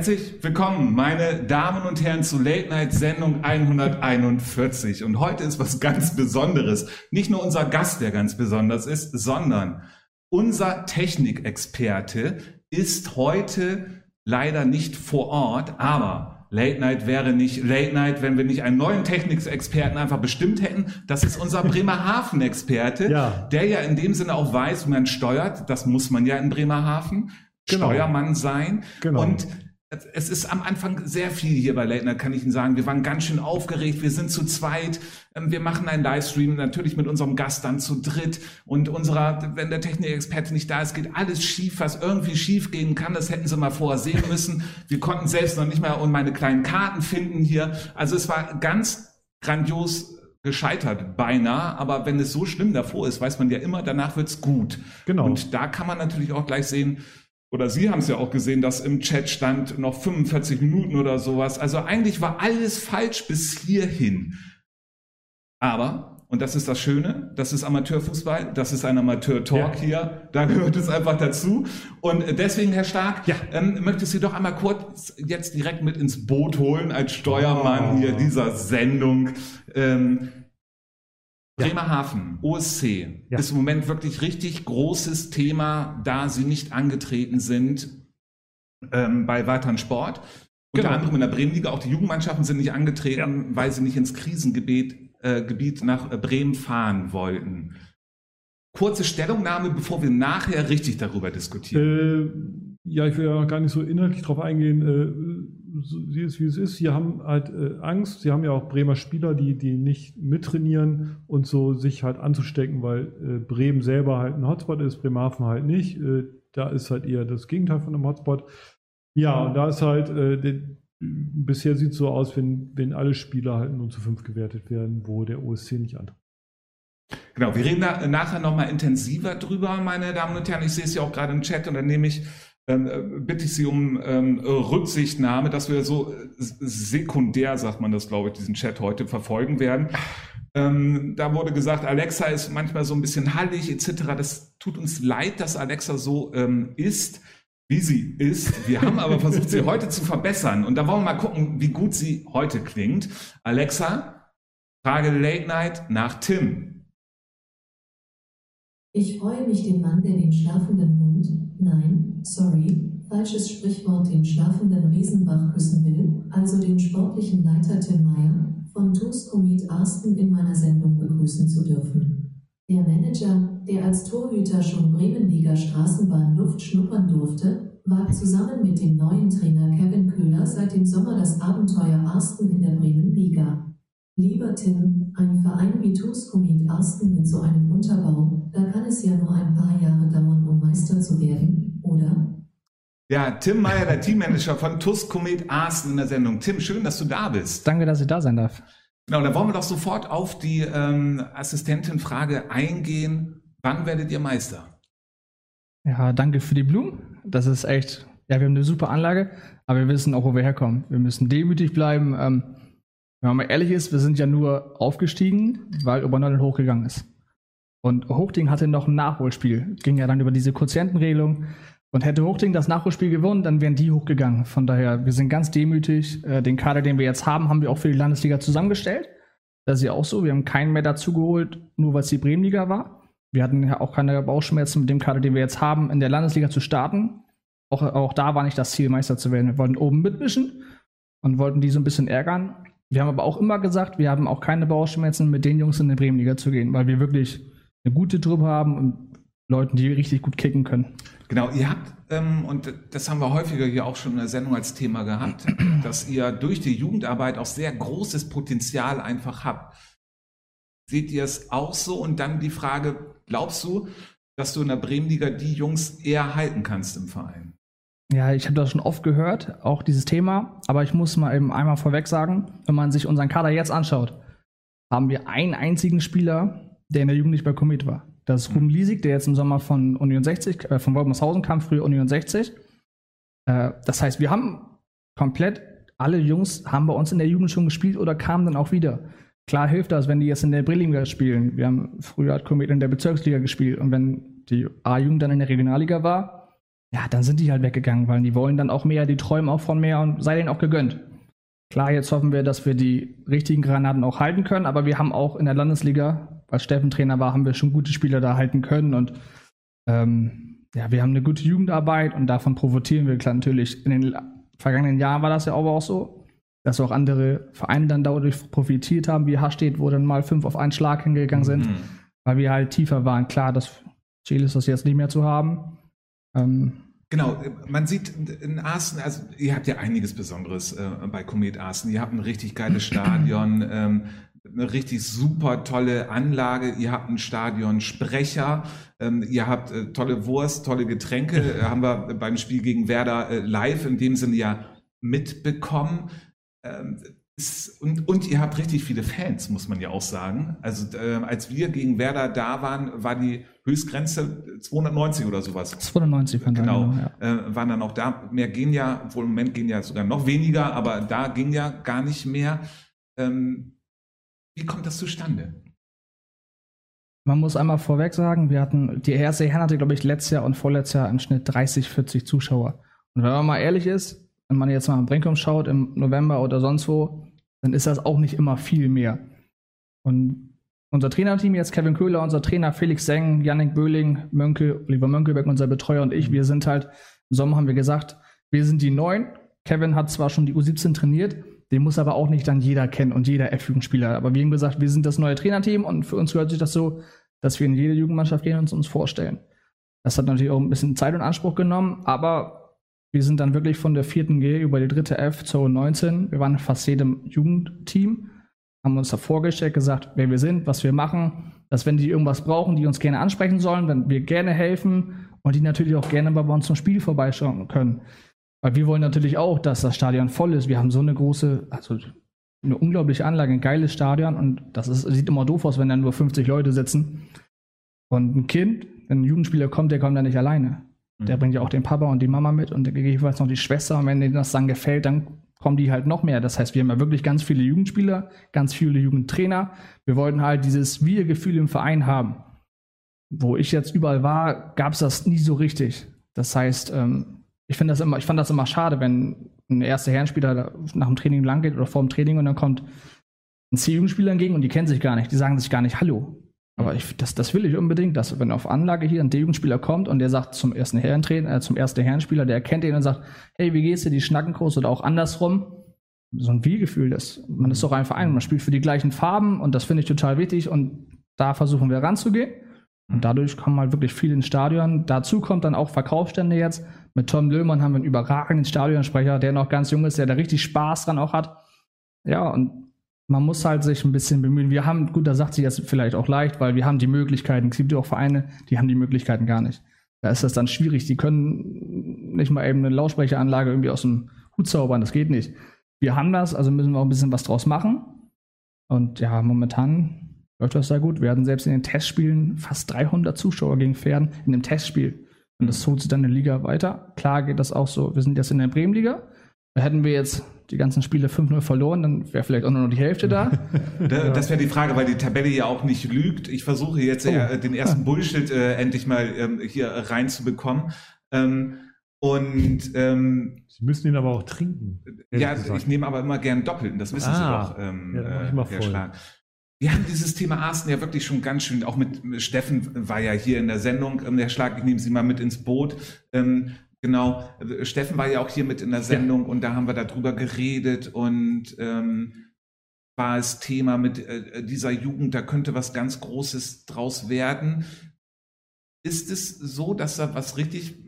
Herzlich willkommen, meine Damen und Herren, zu Late Night Sendung 141. Und heute ist was ganz Besonderes. Nicht nur unser Gast, der ganz besonders ist, sondern unser Technikexperte ist heute leider nicht vor Ort, aber Late Night wäre nicht Late Night, wenn wir nicht einen neuen Technikexperten einfach bestimmt hätten. Das ist unser Bremerhaven-Experte, ja. der ja in dem Sinne auch weiß, wie man steuert. Das muss man ja in Bremerhaven. Genau. Steuermann sein. Genau. Und es ist am Anfang sehr viel hier bei Night, kann ich Ihnen sagen. Wir waren ganz schön aufgeregt. Wir sind zu zweit. Ähm, wir machen einen Livestream, natürlich mit unserem Gast dann zu dritt. Und unserer, wenn der Technikexperte nicht da ist, geht alles schief, was irgendwie schief gehen kann. Das hätten Sie mal vorher sehen müssen. Wir konnten selbst noch nicht mal meine kleinen Karten finden hier. Also es war ganz grandios gescheitert, beinahe. Aber wenn es so schlimm davor ist, weiß man ja immer, danach wird's gut. Genau. Und da kann man natürlich auch gleich sehen, oder Sie haben es ja auch gesehen, dass im Chat stand noch 45 Minuten oder sowas. Also eigentlich war alles falsch bis hierhin. Aber, und das ist das Schöne, das ist Amateurfußball, das ist ein Amateur-Talk ja. hier, da gehört es einfach dazu. Und deswegen, Herr Stark, ja. ähm, möchte ich Sie doch einmal kurz jetzt direkt mit ins Boot holen als Steuermann oh. hier dieser Sendung. Ähm, Bremerhaven, OSC, ja. ist im Moment wirklich richtig großes Thema, da sie nicht angetreten sind ähm, bei weiteren Sport. Unter genau. anderem in der Bremenliga, auch die Jugendmannschaften sind nicht angetreten, ja. weil sie nicht ins Krisengebiet äh, Gebiet nach äh, Bremen fahren wollten. Kurze Stellungnahme, bevor wir nachher richtig darüber diskutieren. Äh, ja, ich will ja gar nicht so inhaltlich drauf eingehen. Sie ist, wie es ist. Sie haben halt äh, Angst. Sie haben ja auch Bremer Spieler, die, die nicht mittrainieren und so sich halt anzustecken, weil äh, Bremen selber halt ein Hotspot ist, Bremerhaven halt nicht. Äh, da ist halt eher das Gegenteil von einem Hotspot. Ja, und da ist halt, äh, der, bisher sieht es so aus, wenn, wenn alle Spieler halt nur zu fünf gewertet werden, wo der OSC nicht antritt. Genau, wir reden da nachher nochmal intensiver drüber, meine Damen und Herren. Ich sehe es ja auch gerade im Chat und dann nehme ich bitte ich Sie um ähm, Rücksichtnahme, dass wir so äh, sekundär, sagt man das, glaube ich, diesen Chat heute verfolgen werden. Ähm, da wurde gesagt, Alexa ist manchmal so ein bisschen hallig etc. Das tut uns leid, dass Alexa so ähm, ist, wie sie ist. Wir haben aber versucht, sie heute zu verbessern. Und da wollen wir mal gucken, wie gut sie heute klingt. Alexa, Frage Late Night nach Tim. Ich freue mich, den Mann, der den schlafenden Hund, nein, sorry, falsches Sprichwort, den schlafenden Riesenbach küssen will, also den sportlichen Leiter Tim Meyer, von TuS Komet Arsten in meiner Sendung begrüßen zu dürfen. Der Manager, der als Torhüter schon Bremenliga Straßenbahn Luft schnuppern durfte, wagt zusammen mit dem neuen Trainer Kevin Köhler seit dem Sommer das Abenteuer Arsten in der Bremenliga. Lieber Tim, ein Verein wie Tuscomit Arsten mit so einem Unterbau, da kann es ja nur ein paar Jahre dauern, um Meister zu werden, oder? Ja, Tim Meyer, der Teammanager von Tuscomet Arsten in der Sendung. Tim, schön, dass du da bist. Danke, dass ich da sein darf. Genau, dann wollen wir doch sofort auf die ähm, Assistentin-Frage eingehen. Wann werdet ihr Meister? Ja, danke für die Blumen. Das ist echt, ja, wir haben eine super Anlage, aber wir wissen auch, wo wir herkommen. Wir müssen demütig bleiben. Ähm, wenn man mal ehrlich ist, wir sind ja nur aufgestiegen, weil Oberneudel hochgegangen ist. Und Hochding hatte noch ein Nachholspiel. Ging ja dann über diese Quotientenregelung. Und hätte Hochding das Nachholspiel gewonnen, dann wären die hochgegangen. Von daher, wir sind ganz demütig. Äh, den Kader, den wir jetzt haben, haben wir auch für die Landesliga zusammengestellt. Das ist ja auch so. Wir haben keinen mehr dazugeholt, nur weil es die Bremenliga war. Wir hatten ja auch keine Bauchschmerzen mit dem Kader, den wir jetzt haben, in der Landesliga zu starten. Auch, auch da war nicht das Ziel, Meister zu werden. Wir wollten oben mitmischen und wollten die so ein bisschen ärgern. Wir haben aber auch immer gesagt, wir haben auch keine Bauchschmerzen, mit den Jungs in die Bremenliga zu gehen, weil wir wirklich eine gute Truppe haben und Leuten, die richtig gut kicken können. Genau, ihr habt, ähm, und das haben wir häufiger hier auch schon in der Sendung als Thema gehabt, dass ihr durch die Jugendarbeit auch sehr großes Potenzial einfach habt. Seht ihr es auch so? Und dann die Frage, glaubst du, dass du in der Bremenliga die Jungs eher halten kannst im Verein? Ja, ich habe das schon oft gehört, auch dieses Thema, aber ich muss mal eben einmal vorweg sagen, wenn man sich unseren Kader jetzt anschaut, haben wir einen einzigen Spieler, der in der Jugend nicht bei Komet war. Das ist Ruben Liesig, der jetzt im Sommer von Union 60, äh, von Wolfmashausen kam, früher Union 60. Äh, das heißt, wir haben komplett, alle Jungs haben bei uns in der Jugend schon gespielt oder kamen dann auch wieder. Klar hilft das, wenn die jetzt in der Brillinger spielen. Wir haben früher hat Komet in der Bezirksliga gespielt und wenn die A-Jugend dann in der Regionalliga war, ja, dann sind die halt weggegangen, weil die wollen dann auch mehr, die träumen auch von mehr und sei denen auch gegönnt. Klar, jetzt hoffen wir, dass wir die richtigen Granaten auch halten können, aber wir haben auch in der Landesliga, als Steffen Trainer war, haben wir schon gute Spieler da halten können und ähm, ja, wir haben eine gute Jugendarbeit und davon profitieren wir klar natürlich. In den vergangenen Jahren war das ja aber auch so, dass auch andere Vereine dann dadurch profitiert haben, wie Hastedt, wo dann mal fünf auf einen Schlag hingegangen sind, Mhm. weil wir halt tiefer waren. Klar, das Ziel ist das jetzt nicht mehr zu haben. Ähm, Genau, man sieht in Arsen, also ihr habt ja einiges Besonderes äh, bei Komet Arsen. Ihr habt ein richtig geiles Stadion, ähm, eine richtig super tolle Anlage. Ihr habt einen Stadionsprecher, ähm, ihr habt äh, tolle Wurst, tolle Getränke. Äh, haben wir beim Spiel gegen Werder äh, live in dem Sinne ja mitbekommen. Ähm, ist- und, und ihr habt richtig viele Fans, muss man ja auch sagen. Also äh, als wir gegen Werder da waren, war die Höchstgrenze 290 oder sowas. 92 von Genau, ja. äh, waren dann auch da. Mehr gehen ja, obwohl im Moment gehen ja sogar noch weniger, aber da ging ja gar nicht mehr. Ähm, wie kommt das zustande? Man muss einmal vorweg sagen, wir hatten, die erste Herren hatte, glaube ich, letztes Jahr und vorletztes Jahr im Schnitt 30, 40 Zuschauer. Und wenn man mal ehrlich ist, wenn man jetzt mal am Brinkum schaut, im November oder sonst wo, dann ist das auch nicht immer viel mehr. Und unser Trainerteam, jetzt Kevin Köhler, unser Trainer Felix Seng, Yannick Böhling, Mönke, Oliver Mönckeberg, unser Betreuer und ich, wir sind halt, im Sommer haben wir gesagt, wir sind die Neuen. Kevin hat zwar schon die U17 trainiert, den muss aber auch nicht dann jeder kennen und jeder F-Jugendspieler. Aber wir haben gesagt, wir sind das neue Trainerteam und für uns gehört sich das so, dass wir in jede Jugendmannschaft gehen und uns, vorstellen. Das hat natürlich auch ein bisschen Zeit in Anspruch genommen, aber wir sind dann wirklich von der vierten G über die dritte F zur U19. Wir waren fast jedem Jugendteam, haben uns da vorgestellt, gesagt, wer wir sind, was wir machen, dass wenn die irgendwas brauchen, die uns gerne ansprechen sollen, wenn wir gerne helfen und die natürlich auch gerne bei uns zum Spiel vorbeischauen können. Weil wir wollen natürlich auch, dass das Stadion voll ist. Wir haben so eine große, also eine unglaubliche Anlage, ein geiles Stadion und das ist, sieht immer doof aus, wenn da nur 50 Leute sitzen. Und ein Kind, wenn ein Jugendspieler kommt, der kommt da nicht alleine. Der bringt ja auch den Papa und die Mama mit und gegebenenfalls noch die Schwester. Und wenn denen das dann gefällt, dann kommen die halt noch mehr. Das heißt, wir haben ja wirklich ganz viele Jugendspieler, ganz viele Jugendtrainer. Wir wollten halt dieses Wir-Gefühl im Verein haben. Wo ich jetzt überall war, gab es das nie so richtig. Das heißt, ähm, ich finde das immer, ich fand das immer schade, wenn ein erster Herrenspieler nach dem Training lang geht oder vor dem Training und dann kommt ein C-Jugendspieler entgegen und die kennen sich gar nicht, die sagen sich gar nicht Hallo. Aber ich, das, das will ich unbedingt, dass wenn auf Anlage hier ein D-Jugendspieler kommt und der sagt zum ersten Herrentrainer, äh, zum ersten Herrenspieler, der erkennt ihn und sagt, hey, wie geht's dir, die schnacken groß oder auch andersrum. So ein Wie-Gefühl, das, man ist doch ein Verein, man spielt für die gleichen Farben und das finde ich total wichtig und da versuchen wir ranzugehen. Und dadurch kommen halt wirklich viele ins Stadion. Dazu kommt dann auch Verkaufsstände jetzt. Mit Tom Löhmann haben wir einen überragenden Stadionsprecher, der noch ganz jung ist, der da richtig Spaß dran auch hat. Ja, und man muss halt sich ein bisschen bemühen. Wir haben, gut, da sagt sich jetzt vielleicht auch leicht, weil wir haben die Möglichkeiten. Es gibt ja auch Vereine, die haben die Möglichkeiten gar nicht. Da ist das dann schwierig. Die können nicht mal eben eine Lautsprecheranlage irgendwie aus dem Hut zaubern. Das geht nicht. Wir haben das, also müssen wir auch ein bisschen was draus machen. Und ja, momentan läuft das sehr gut. Wir hatten selbst in den Testspielen fast 300 Zuschauer gegen Pferden in dem Testspiel. Und das holt sich dann in der Liga weiter. Klar geht das auch so. Wir sind jetzt in der Bremenliga. Da hätten wir jetzt die ganzen Spiele 5-0 verloren, dann wäre vielleicht auch nur noch die Hälfte da. Da, Das wäre die Frage, weil die Tabelle ja auch nicht lügt. Ich versuche jetzt Oh. äh, den ersten Bullshit äh, endlich mal ähm, hier reinzubekommen. Ähm, und ähm, Sie müssen ihn aber auch trinken. ja, gesagt. ich nehme aber immer gern Doppelten, das wissen Ah. Sie doch, ähm, Ja, dann mach ich äh, mal Herr voll. Schlag. Wir haben dieses Thema Arsten ja wirklich schon ganz schön, auch mit Steffen war ja hier in der Sendung, ähm, Herr Schlag, ich nehme Sie mal mit ins Boot. Ähm, genau, äh, Steffen war ja auch hier mit in der Sendung und da haben wir darüber geredet und ähm, war es Thema mit äh, dieser Jugend, da könnte was ganz Großes draus werden. Ist es so, dass da was richtig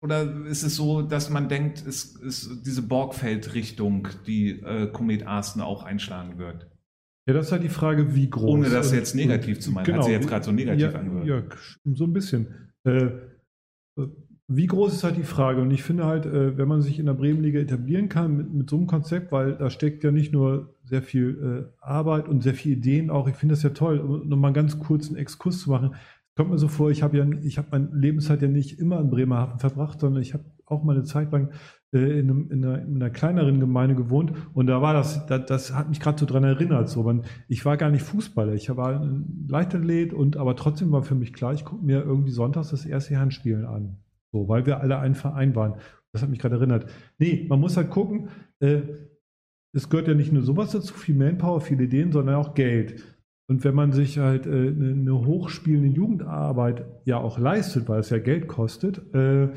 oder ist es so, dass man denkt, es ist diese Borgfeld-Richtung, die äh, Komet Arsten auch einschlagen wird? Ja, das ist halt die Frage, wie groß. Ohne das jetzt negativ zu meinen. Hat sie jetzt gerade so negativ ja, angehört. Ja, so ein bisschen. Äh, wie groß ist halt die Frage? Und ich finde halt, äh, wenn man sich in der Bremenliga etablieren kann mit, mit so einem Konzept, weil da steckt ja nicht nur sehr viel äh, Arbeit und sehr viele Ideen auch. Ich finde das ja toll, um um mal ganz kurz einen Exkurs zu machen. Kommt mir so vor, ich habe ja, ich habe meine Lebenszeit ja nicht immer in Bremerhaven verbracht, sondern ich habe auch mal eine Zeit lang in, einem, in, einer, in einer kleineren Gemeinde gewohnt und da war das, das, das hat mich gerade so dran erinnert. So, man, ich war gar nicht Fußballer, ich war Leichtathlet und aber trotzdem war für mich klar, ich gucke mir irgendwie sonntags das erste Handspielen an. So, weil wir alle ein Verein waren. Das hat mich gerade erinnert. Nee, man muss halt gucken, äh, es gehört ja nicht nur sowas dazu, viel Manpower, viele Ideen, sondern auch Geld. Und wenn man sich halt äh, eine, eine hochspielende Jugendarbeit ja auch leistet, weil es ja Geld kostet, äh, äh,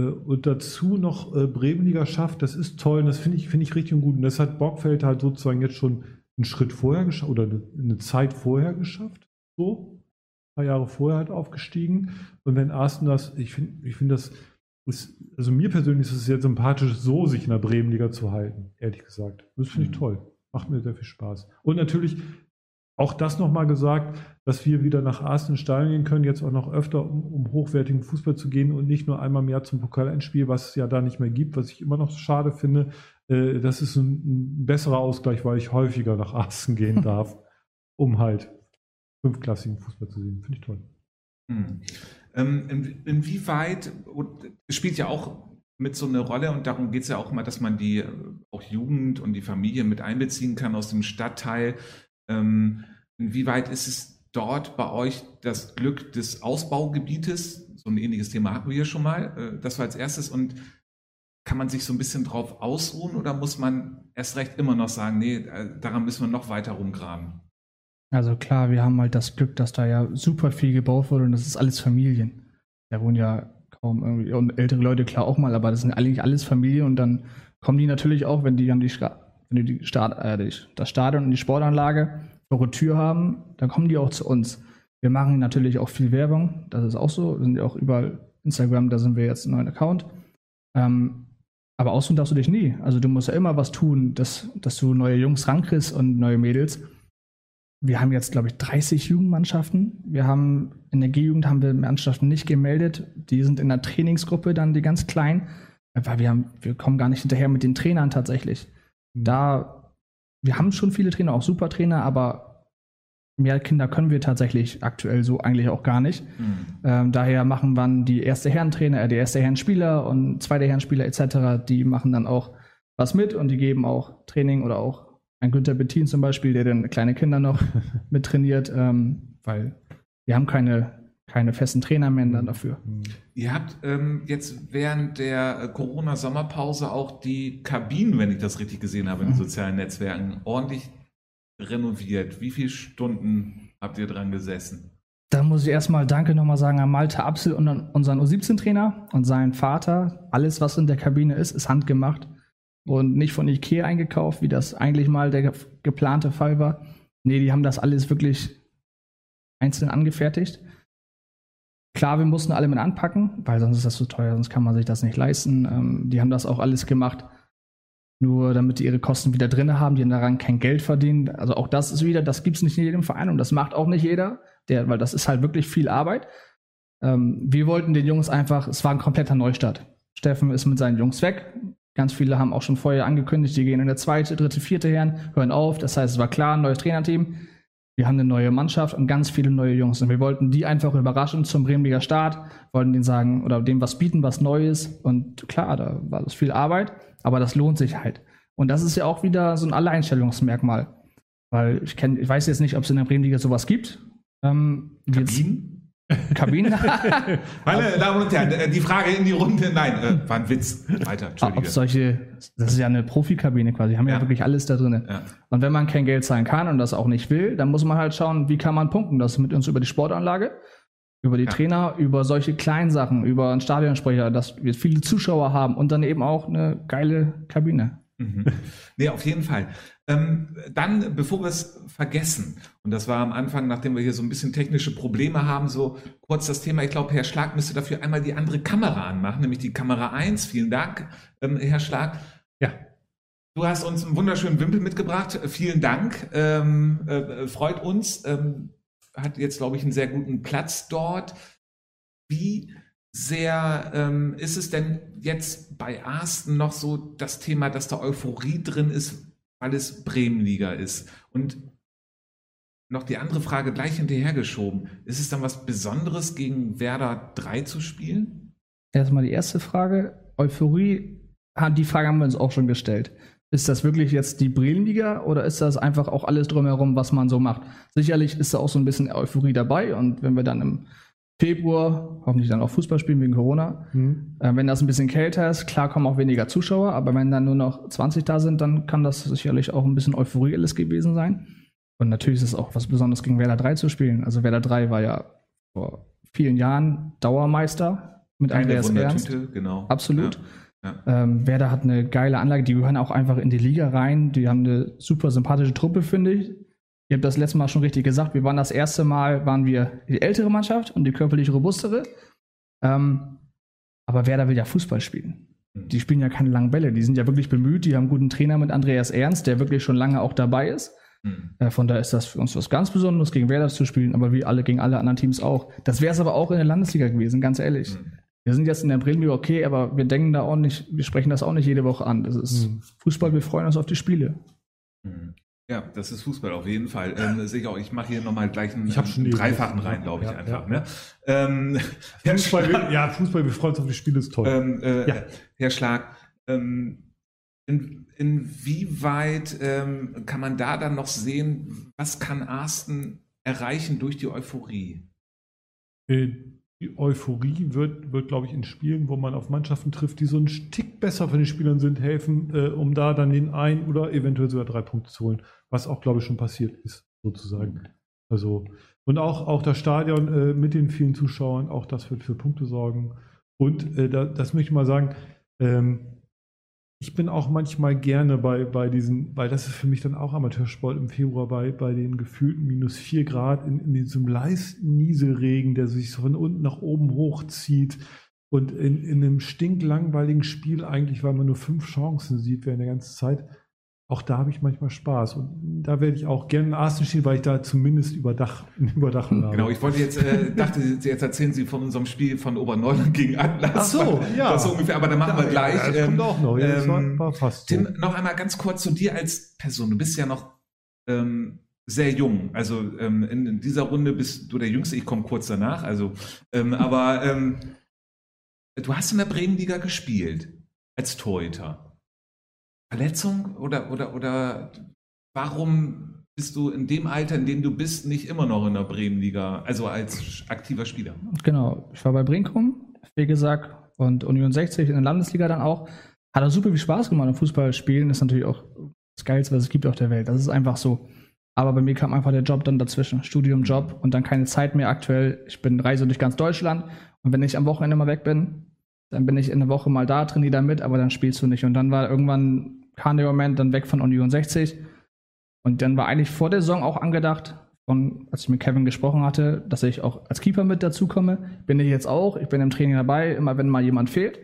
und dazu noch äh, Bremenliga schafft, das ist toll und das finde ich, finde ich richtig und gut. Und das hat Bockfeld halt sozusagen jetzt schon einen Schritt vorher geschafft oder eine, eine Zeit vorher geschafft. So, ein paar Jahre vorher halt aufgestiegen. Und wenn Arsten das, ich finde, ich finde das, ist, also mir persönlich ist es sehr sympathisch, so sich in der Bremenliga zu halten, ehrlich gesagt. Das finde ich Mhm. toll. Macht mir sehr viel Spaß. Und natürlich auch das nochmal gesagt, dass wir wieder nach Arsten ins Stadion gehen können, jetzt auch noch öfter, um, um hochwertigen Fußball zu gehen und nicht nur einmal im Jahr zum Pokalendspiel, was es ja da nicht mehr gibt, was ich immer noch schade finde. Äh, das ist ein, ein besserer Ausgleich, weil ich häufiger nach Arsten gehen darf, um halt fünfklassigen Fußball zu sehen. Finde ich toll. Hm. Ähm, in, inwieweit, spielt ja auch mit so eine Rolle und darum geht es ja auch immer, dass man die äh, auch Jugend und die Familie mit einbeziehen kann aus dem Stadtteil. Ähm, inwieweit ist es dort bei euch das Glück des Ausbaugebietes? So ein ähnliches Thema hatten wir hier schon mal. Äh, das war als erstes und kann man sich so ein bisschen drauf ausruhen oder muss man erst recht immer noch sagen, nee, äh, daran müssen wir noch weiter rumgraben? Also klar, wir haben halt das Glück, dass da ja super viel gebaut wurde und das ist alles Familien. Da wohnen ja kaum irgendwie, und ältere Leute klar auch mal, aber das sind eigentlich alles Familien und dann kommen die natürlich auch, wenn die dann die, Sta- wenn die, Start, äh, das Stadion und die Sportanlage der Tür haben, dann kommen die auch zu uns. Wir machen natürlich auch viel Werbung, das ist auch so. Wir sind ja auch überall Instagram, da sind wir jetzt einen neuen Account. Ähm, aber ausruhen darfst du dich nie. Also du musst ja immer was tun, dass, dass du neue Jungs rankriegst und neue Mädels. Wir haben jetzt, glaube ich, 30 Jugendmannschaften. Wir haben in der G-Jugend haben wir Mannschaften nicht gemeldet. Die sind in der Trainingsgruppe dann die ganz kleinen, weil wir haben, wir kommen gar nicht hinterher mit den Trainern tatsächlich. Da, wir haben schon viele Trainer, auch super Trainer, aber mehr Kinder können wir tatsächlich aktuell so eigentlich auch gar nicht. Hm. Ähm, daher machen dann die erste Herrentrainer, äh, die erste Herrenspieler und zweite Herrenspieler etc., die machen dann auch was mit und die geben auch Training oder auch ein Günther Bettin zum Beispiel, der dann kleine Kinder noch mit trainiert, ähm, weil wir haben keine, keine festen Trainer mehr dann dafür. Ihr habt ähm, jetzt während der äh, Corona-Sommerpause auch die Kabinen, wenn ich das richtig gesehen habe, in den Mhm. sozialen Netzwerken ordentlich renoviert. Wie viele Stunden habt ihr dran gesessen? Da muss ich erstmal Danke nochmal sagen an Malte Apsel und an unseren U17-Trainer und seinen Vater. Alles, was in der Kabine ist, ist handgemacht und nicht von Ikea eingekauft, wie das eigentlich mal der ge geplante Fall war. Nee, die haben das alles wirklich einzeln angefertigt. Klar, wir mussten alle mit anpacken, weil sonst ist das zu teuer, sonst kann man sich das nicht leisten. Ähm, die haben das auch alles gemacht, nur damit die ihre Kosten wieder drin haben, die haben daran kein Geld verdienen. Also auch das ist wieder, das gibt es nicht in jedem Verein und das macht auch nicht jeder, der, weil das ist halt wirklich viel Arbeit. Ähm, wir wollten den Jungs einfach, es war ein kompletter Neustart. Steffen ist mit seinen Jungs weg. Ganz viele haben auch schon vorher angekündigt, die gehen in der zweite, dritte, vierte Herren, hören auf. Das heißt, es war klar, ein neues Trainerteam. Wir haben eine neue Mannschaft und ganz viele neue Jungs. Und wir wollten die einfach überraschen zum Bremenliga Start, wollten denen sagen oder dem was bieten, was Neues. Und klar, da war das viel Arbeit, aber das lohnt sich halt. Und das ist ja auch wieder so ein Alleinstellungsmerkmal. Weil ich, kenn, ich weiß jetzt nicht, ob es in der Bremenliga sowas gibt. Ähm, Kabinen? Kabinen? Meine Damen und Herren, äh, die Frage in die Runde. Nein, äh, war ein Witz. Weiter, Ob Entschuldige. solche, das ist ja eine Profikabine quasi, die haben ja, Ja. wirklich alles da drin. Ja. Und wenn man kein Geld zahlen kann und das auch nicht will, dann muss man halt schauen, wie kann man punkten. Das mit uns über die Sportanlage, über die Ja. Trainer, über solche kleinen Sachen, über einen Stadionsprecher, dass wir viele Zuschauer haben und dann eben auch eine geile Kabine. Mhm. Nee, auf jeden Fall. Ähm, dann, bevor wir es vergessen, und das war am Anfang, nachdem wir hier so ein bisschen technische Probleme haben, so kurz das Thema, ich glaube, Herr Schlag müsste dafür einmal die andere Kamera anmachen, nämlich die Kamera 1. Vielen Dank, ähm, Herr Schlag. Ja. Du hast uns einen wunderschönen Wimpel mitgebracht. Vielen Dank. Ähm, äh, freut uns. Ähm, hat jetzt, glaube ich, einen sehr guten Platz dort. Wie sehr ähm, ist es denn jetzt bei Arsten noch so das Thema, dass da Euphorie drin ist, weil es Bremenliga ist? Und noch die andere Frage gleich hinterhergeschoben. Ist es dann was Besonderes, gegen Werder 3 zu spielen? Erstmal die erste Frage. Euphorie, die Frage haben wir uns auch schon gestellt. Ist das wirklich jetzt die Bremenliga oder ist das einfach auch alles drumherum, was man so macht? Sicherlich ist da auch so ein bisschen Euphorie dabei und wenn wir dann im Februar hoffentlich dann auch Fußball spielen wegen Corona. Hm. Äh, wenn das ein bisschen kälter ist, klar kommen auch weniger Zuschauer, aber wenn dann nur noch 20 da sind, dann kann das sicherlich auch ein bisschen Euphorie alles gewesen sein. Und natürlich ist es auch was Besonderes, gegen Werder 3 zu spielen. Also Werder 3 war ja vor vielen Jahren Dauermeister mit Keine Andreas Ernst. Genau. Absolut. Ja. Ähm, Werder hat eine geile Anlage, die gehören auch einfach in die Liga rein. Die haben eine super sympathische Truppe, finde ich. Ihr habt das letzte Mal schon richtig gesagt. Wir waren das erste Mal, waren wir die ältere Mannschaft und die körperlich robustere. Ähm, aber Werder will ja Fußball spielen. Mhm. Die spielen ja keine langen Bälle. Die sind ja wirklich bemüht. Die haben einen guten Trainer mit Andreas Ernst, der wirklich schon lange auch dabei ist. Mhm. Äh, Von daher ist das für uns was ganz Besonderes, gegen Werder zu spielen, aber wie alle gegen alle anderen Teams auch. Das wäre es aber auch in der Landesliga gewesen, ganz ehrlich. Mhm. Wir sind jetzt in der Bremenliga okay, aber wir denken da auch nicht, wir sprechen das auch nicht jede Woche an. Das ist Mhm. Fußball, wir freuen uns auf die Spiele. Ja, das ist Fußball auf jeden Fall. Ähm, sehe ich auch, ich mache hier nochmal gleich einen, Ich schon einen dreifachen rein, glaube ich Ja, einfach. ja. Ne? Ähm, Fußball, Schlag, wir- ja, Fußball, wir freuen uns auf die Spiele, ist toll. ähm, äh, Ja. Herr Schlag ähm, in, inwieweit ähm, kann man da dann noch sehen, was kann Arsten erreichen durch die Euphorie? Äh, Die Euphorie wird, wird glaube ich, in Spielen, wo man auf Mannschaften trifft, die so einen Tick besser von den Spielern sind, helfen, äh, um da dann den ein oder eventuell sogar drei Punkte zu holen. Was auch, glaube ich, schon passiert ist, sozusagen. Also, und auch, auch das Stadion äh, mit den vielen Zuschauern, auch das wird für Punkte sorgen. Und äh, da, das möchte ich mal sagen, ähm, ich bin auch manchmal gerne bei, bei diesen, weil das ist für mich dann auch Amateursport im Februar bei, bei den gefühlten minus 4 Grad in, in diesem leisten Nieselregen, der sich so von unten nach oben hochzieht und in, in einem stinklangweiligen Spiel eigentlich, weil man nur fünf Chancen sieht während der ganzen Zeit. Auch da habe ich manchmal Spaß und da werde ich auch gerne in Arsten stehen, weil ich da zumindest Überdach, eine Überdachung habe. Genau, ich wollte jetzt, äh, dachte, Sie- jetzt erzählen Sie von unserem Spiel von Oberneuland gegen Atlas. Ach so, ja. Das so ungefähr, aber dann machen wir gleich. Das ähm, kommt auch noch. Ja, das war, ähm, war fast so. Tim, noch einmal ganz kurz zu dir als Person. Du bist ja noch ähm, sehr jung. Also ähm, in, in dieser Runde bist du der Jüngste. Ich komme kurz danach. Also, ähm, aber ähm, du hast in der Bremenliga gespielt als Torhüter. Verletzung oder oder oder warum bist du in dem Alter, in dem du bist, nicht immer noch in der Bremenliga, also als aktiver Spieler? Genau, ich war bei Brinkum, wie gesagt, und Union 60 in der Landesliga dann auch. Hat auch super viel Spaß gemacht. Und Fußball spielen ist natürlich auch das Geilste, was es gibt auf der Welt. Das ist einfach so. Aber bei mir kam einfach der Job dann dazwischen. Studium, Job und dann keine Zeit mehr aktuell. Ich bin reise durch ganz Deutschland und wenn ich am Wochenende mal weg bin, dann bin ich in der Woche mal da, trainiere da mit, aber dann spielst du nicht. Und dann war irgendwann, kam der Moment dann weg von Union 60. Und dann war eigentlich vor der Saison auch angedacht, von, als ich mit Kevin gesprochen hatte, dass ich auch als Keeper mit dazukomme. Bin ich jetzt auch. Ich bin im Training dabei, immer wenn mal jemand fehlt.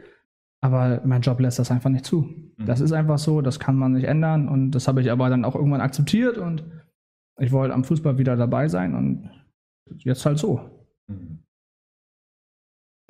Aber mein Job lässt das einfach nicht zu. Mhm. Das ist einfach so, das kann man nicht ändern. Und das habe ich aber dann auch irgendwann akzeptiert und ich wollte am Fußball wieder dabei sein und jetzt halt so.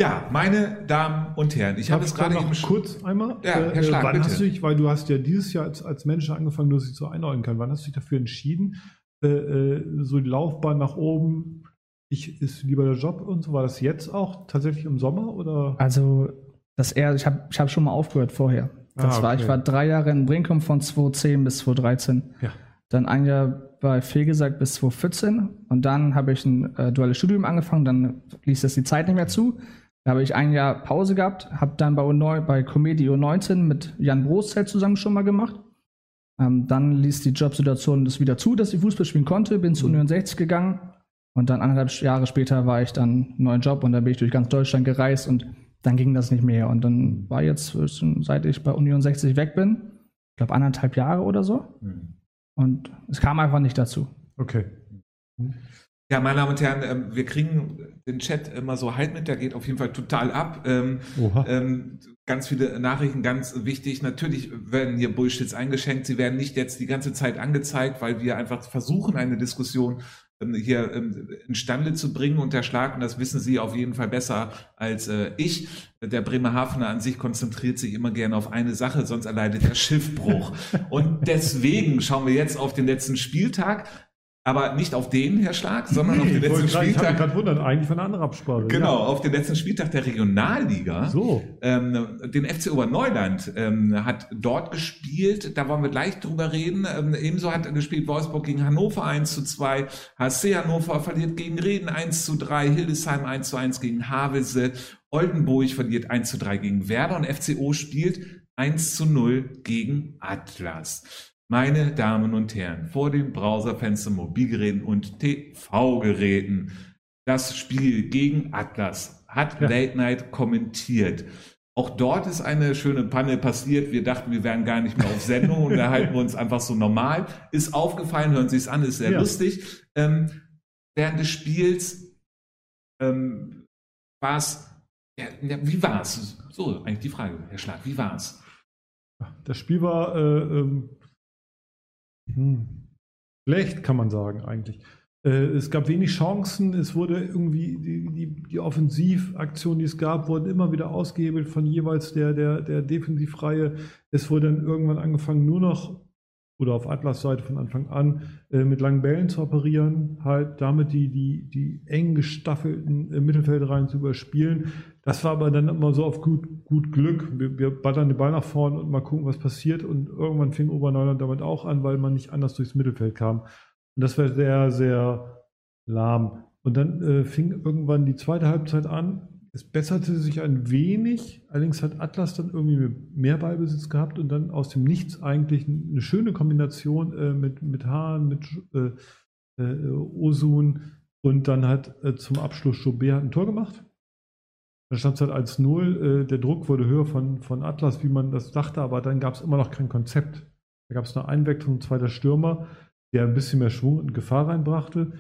Ja, meine Damen und Herren, ich habe es gerade noch kurz einmal. Ja, Herr Schlag, wann bitte. hast du dich, weil du hast ja dieses Jahr als, als Manager angefangen, nur dass ich so einordnen kann. Wann hast du dich dafür entschieden, äh, äh, so die Laufbahn nach oben, ich ist lieber der Job und so? War das jetzt auch tatsächlich im Sommer oder? Also, das eher, ich habe ich hab schon mal aufgehört vorher. Das Ah, war, okay. ich war drei Jahre in Brinkum von 2010 bis 2013. Ja. Dann ein Jahr bei Fegesack bis 2014 und dann habe ich ein äh, duales Studium angefangen, dann ließ das die Zeit nicht mehr zu. Da habe ich ein Jahr Pause gehabt, habe dann bei, U9, bei Comedy U19 mit Jan Broszeit zusammen schon mal gemacht. Ähm, dann ließ die Jobsituation das wieder zu, dass ich Fußball spielen konnte, bin zu Mhm. Union 60 gegangen und dann anderthalb Jahre später war ich dann einen neuen Job und da bin ich durch ganz Deutschland gereist und dann ging das nicht mehr. Und dann war jetzt, seit ich bei Union 60 weg bin, ich glaube anderthalb Jahre oder so. Mhm. Und es kam einfach nicht dazu. Okay. Ja, meine Damen und Herren, ähm, wir kriegen den Chat immer so halt mit, der geht auf jeden Fall total ab. Ähm, ähm, ganz viele Nachrichten, ganz wichtig. Natürlich werden hier Bullshits eingeschenkt. Sie werden nicht jetzt die ganze Zeit angezeigt, weil wir einfach versuchen, eine Diskussion ähm, hier ähm, instande zu bringen und der Schlag, und das wissen Sie auf jeden Fall besser als äh, ich. Der Bremerhavener an sich konzentriert sich immer gerne auf eine Sache, sonst erleidet er Schiffbruch. und deswegen schauen wir jetzt auf den letzten Spieltag. Aber nicht auf den, Herr Schlag, sondern auf den letzten grad- ich habe mich Spieltag. gerade wundert, eigentlich von einer anderen Absprache. Genau, auf den letzten Spieltag der Regionalliga. Ja. So. Ähm, den FC Oberneuland ähm, hat dort gespielt, da wollen wir gleich drüber reden. Ähm, ebenso hat er gespielt Wolfsburg gegen Hannover 1 zu 2, HSC Hannover verliert gegen Reden 1 zu 3, Hildesheim 1 zu 1 gegen Havelse, Oldenburg verliert 1 zu 3 gegen Werder und FCO spielt 1 zu 0 gegen Atlas. Meine Damen und Herren, vor den Browserfenstern, Mobilgeräten und TV-Geräten, das Spiel gegen Atlas hat Ja. Late Night kommentiert. Auch dort ist eine schöne Panne passiert. Wir dachten, wir wären gar nicht mehr auf Sendung und da halten wir uns einfach so normal. Ist aufgefallen, hören Sie es an, ist sehr Ja. lustig. Ähm, während des Spiels ähm, war es, ja, wie war es? So, eigentlich die Frage, Herr Schlag, wie war es? Das Spiel war äh, ähm, hm, schlecht, kann man sagen, eigentlich. Äh, es gab wenig Chancen, es wurde irgendwie, die, die, die Offensivaktionen, die es gab, wurden immer wieder ausgehebelt von jeweils der, der, der Defensivreihe. Es wurde dann irgendwann angefangen, nur noch, oder auf Atlas-Seite von Anfang an, äh, mit langen Bällen zu operieren, halt damit die, die, die eng gestaffelten äh, Mittelfeldreihen zu überspielen. Das war aber dann immer so auf gut, gut Glück. Wir, wir ballern den Ball nach vorne und mal gucken, was passiert. Und irgendwann fing Oberneuland damit auch an, weil man nicht anders durchs Mittelfeld kam. Und das war sehr, sehr lahm. Und dann äh, fing irgendwann die zweite Halbzeit an. Es besserte sich ein wenig. Allerdings hat Atlas dann irgendwie mehr Ballbesitz gehabt und dann aus dem Nichts eigentlich eine schöne Kombination äh, mit, mit Hahn, mit äh, äh, Osun und dann hat äh, zum Abschluss hat ein Tor gemacht. Da stand es halt 1-0. Äh, der Druck wurde höher von, von Atlas, wie man das dachte, aber dann gab es immer noch kein Konzept. Da gab es eine Einwechslung, zweiter Stürmer, der ein bisschen mehr Schwung und Gefahr reinbrachte.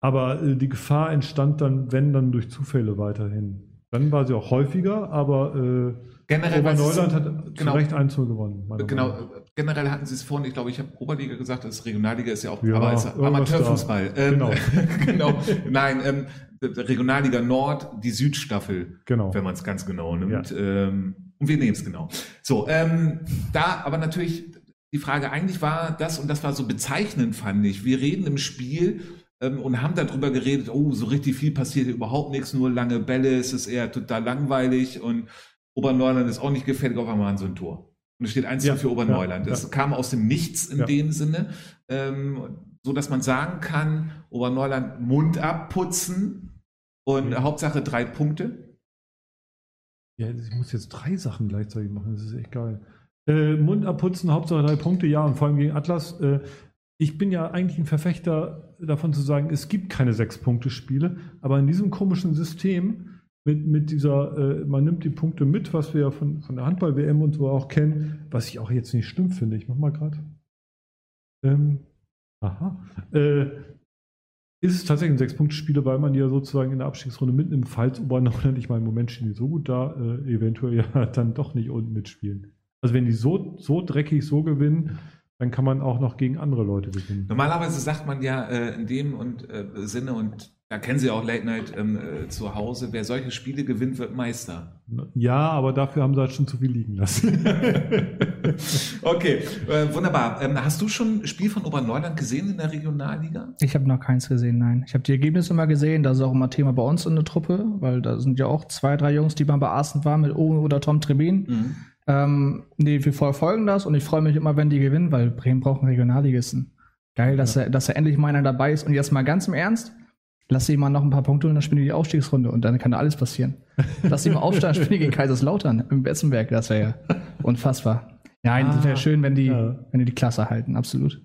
Aber äh, die Gefahr entstand dann, wenn, dann durch Zufälle weiterhin. Dann war sie auch häufiger, aber äh, Generell, Oberneuland hat genau. zu Recht 1-0 gewonnen. Genau, Meinung generell hatten Sie es vorhin, ich glaube, ich habe Oberliga gesagt, das Regionalliga ist ja auch Ja, aber ist irgendwas Amateurfußball. Ähm, Genau. genau. Nein, ähm, Regionalliga Nord, die Südstaffel, Genau. wenn man es ganz genau nimmt. Ähm, und wir nehmen es genau. So, ähm, da aber natürlich die Frage eigentlich war das, und das war so bezeichnend, fand ich. Wir reden im Spiel ähm, und haben darüber geredet, oh, so richtig viel passiert überhaupt nichts, nur lange Bälle, es ist eher total langweilig und Oberneuland ist auch nicht gefährlich, auf einmal an so ein Tor. Und es steht 1 Ja, für Oberneuland. ja, Es ja. kam aus dem Nichts in dem Sinne, ähm, so dass man sagen kann, Oberneuland Mund abputzen und Ja. Hauptsache drei Punkte. Ja, ich muss jetzt drei Sachen gleichzeitig machen, das ist echt geil. Äh, Mund abputzen, Hauptsache drei Punkte, ja, und vor allem gegen Atlas. Äh, ich bin ja eigentlich ein Verfechter davon zu sagen, es gibt keine Sechs-Punkte-Spiele, aber in diesem komischen System mit, mit dieser, äh, man nimmt die Punkte mit, was wir ja von, von der Handball-WM und so auch kennen, was ich auch jetzt nicht schlimm finde. Ich mach mal gerade. Ähm, aha. Äh, ist es tatsächlich ein Sechs-Punkte-Spiel, weil man ja sozusagen in der Abstiegsrunde mitnimmt, falls Oberneuland, ich meine, im Moment stehen die so gut da, äh, eventuell ja dann doch nicht unten mitspielen. Also wenn die so, so dreckig so gewinnen, dann kann man auch noch gegen andere Leute gewinnen. Normalerweise sagt man ja äh, in dem und, äh, Sinne, und da kennen Sie auch Late Night ähm, äh, zu Hause, wer solche Spiele gewinnt, wird Meister. Ja, aber dafür haben sie halt schon zu viel liegen lassen. okay, äh, wunderbar. Ähm, hast du schon ein Spiel von Oberneuland gesehen in der Regionalliga? Ich habe noch keins gesehen, nein. Ich habe die Ergebnisse immer gesehen, das ist auch immer Thema bei uns in der Truppe, weil da sind ja auch zwei, drei Jungs, die mal bei Arsen waren mit Owen oder Tom Trebin. Mhm. Ähm, nee, wir verfolgen das und ich freue mich immer, wenn die gewinnen, weil Bremen braucht einen Regionalligisten. Geil, dass, er, dass er endlich mal einer dabei ist. Und jetzt mal ganz im Ernst, lass sie mal noch ein paar Punkte und dann spielen die die Aufstiegsrunde und dann kann da alles passieren. Lass sie mal aufsteigen, spielen die gegen Kaiserslautern im Betzenberg, das wäre ja unfassbar. Nein, das wäre Ah, schön, wenn die, ja. wenn die die Klasse halten, absolut.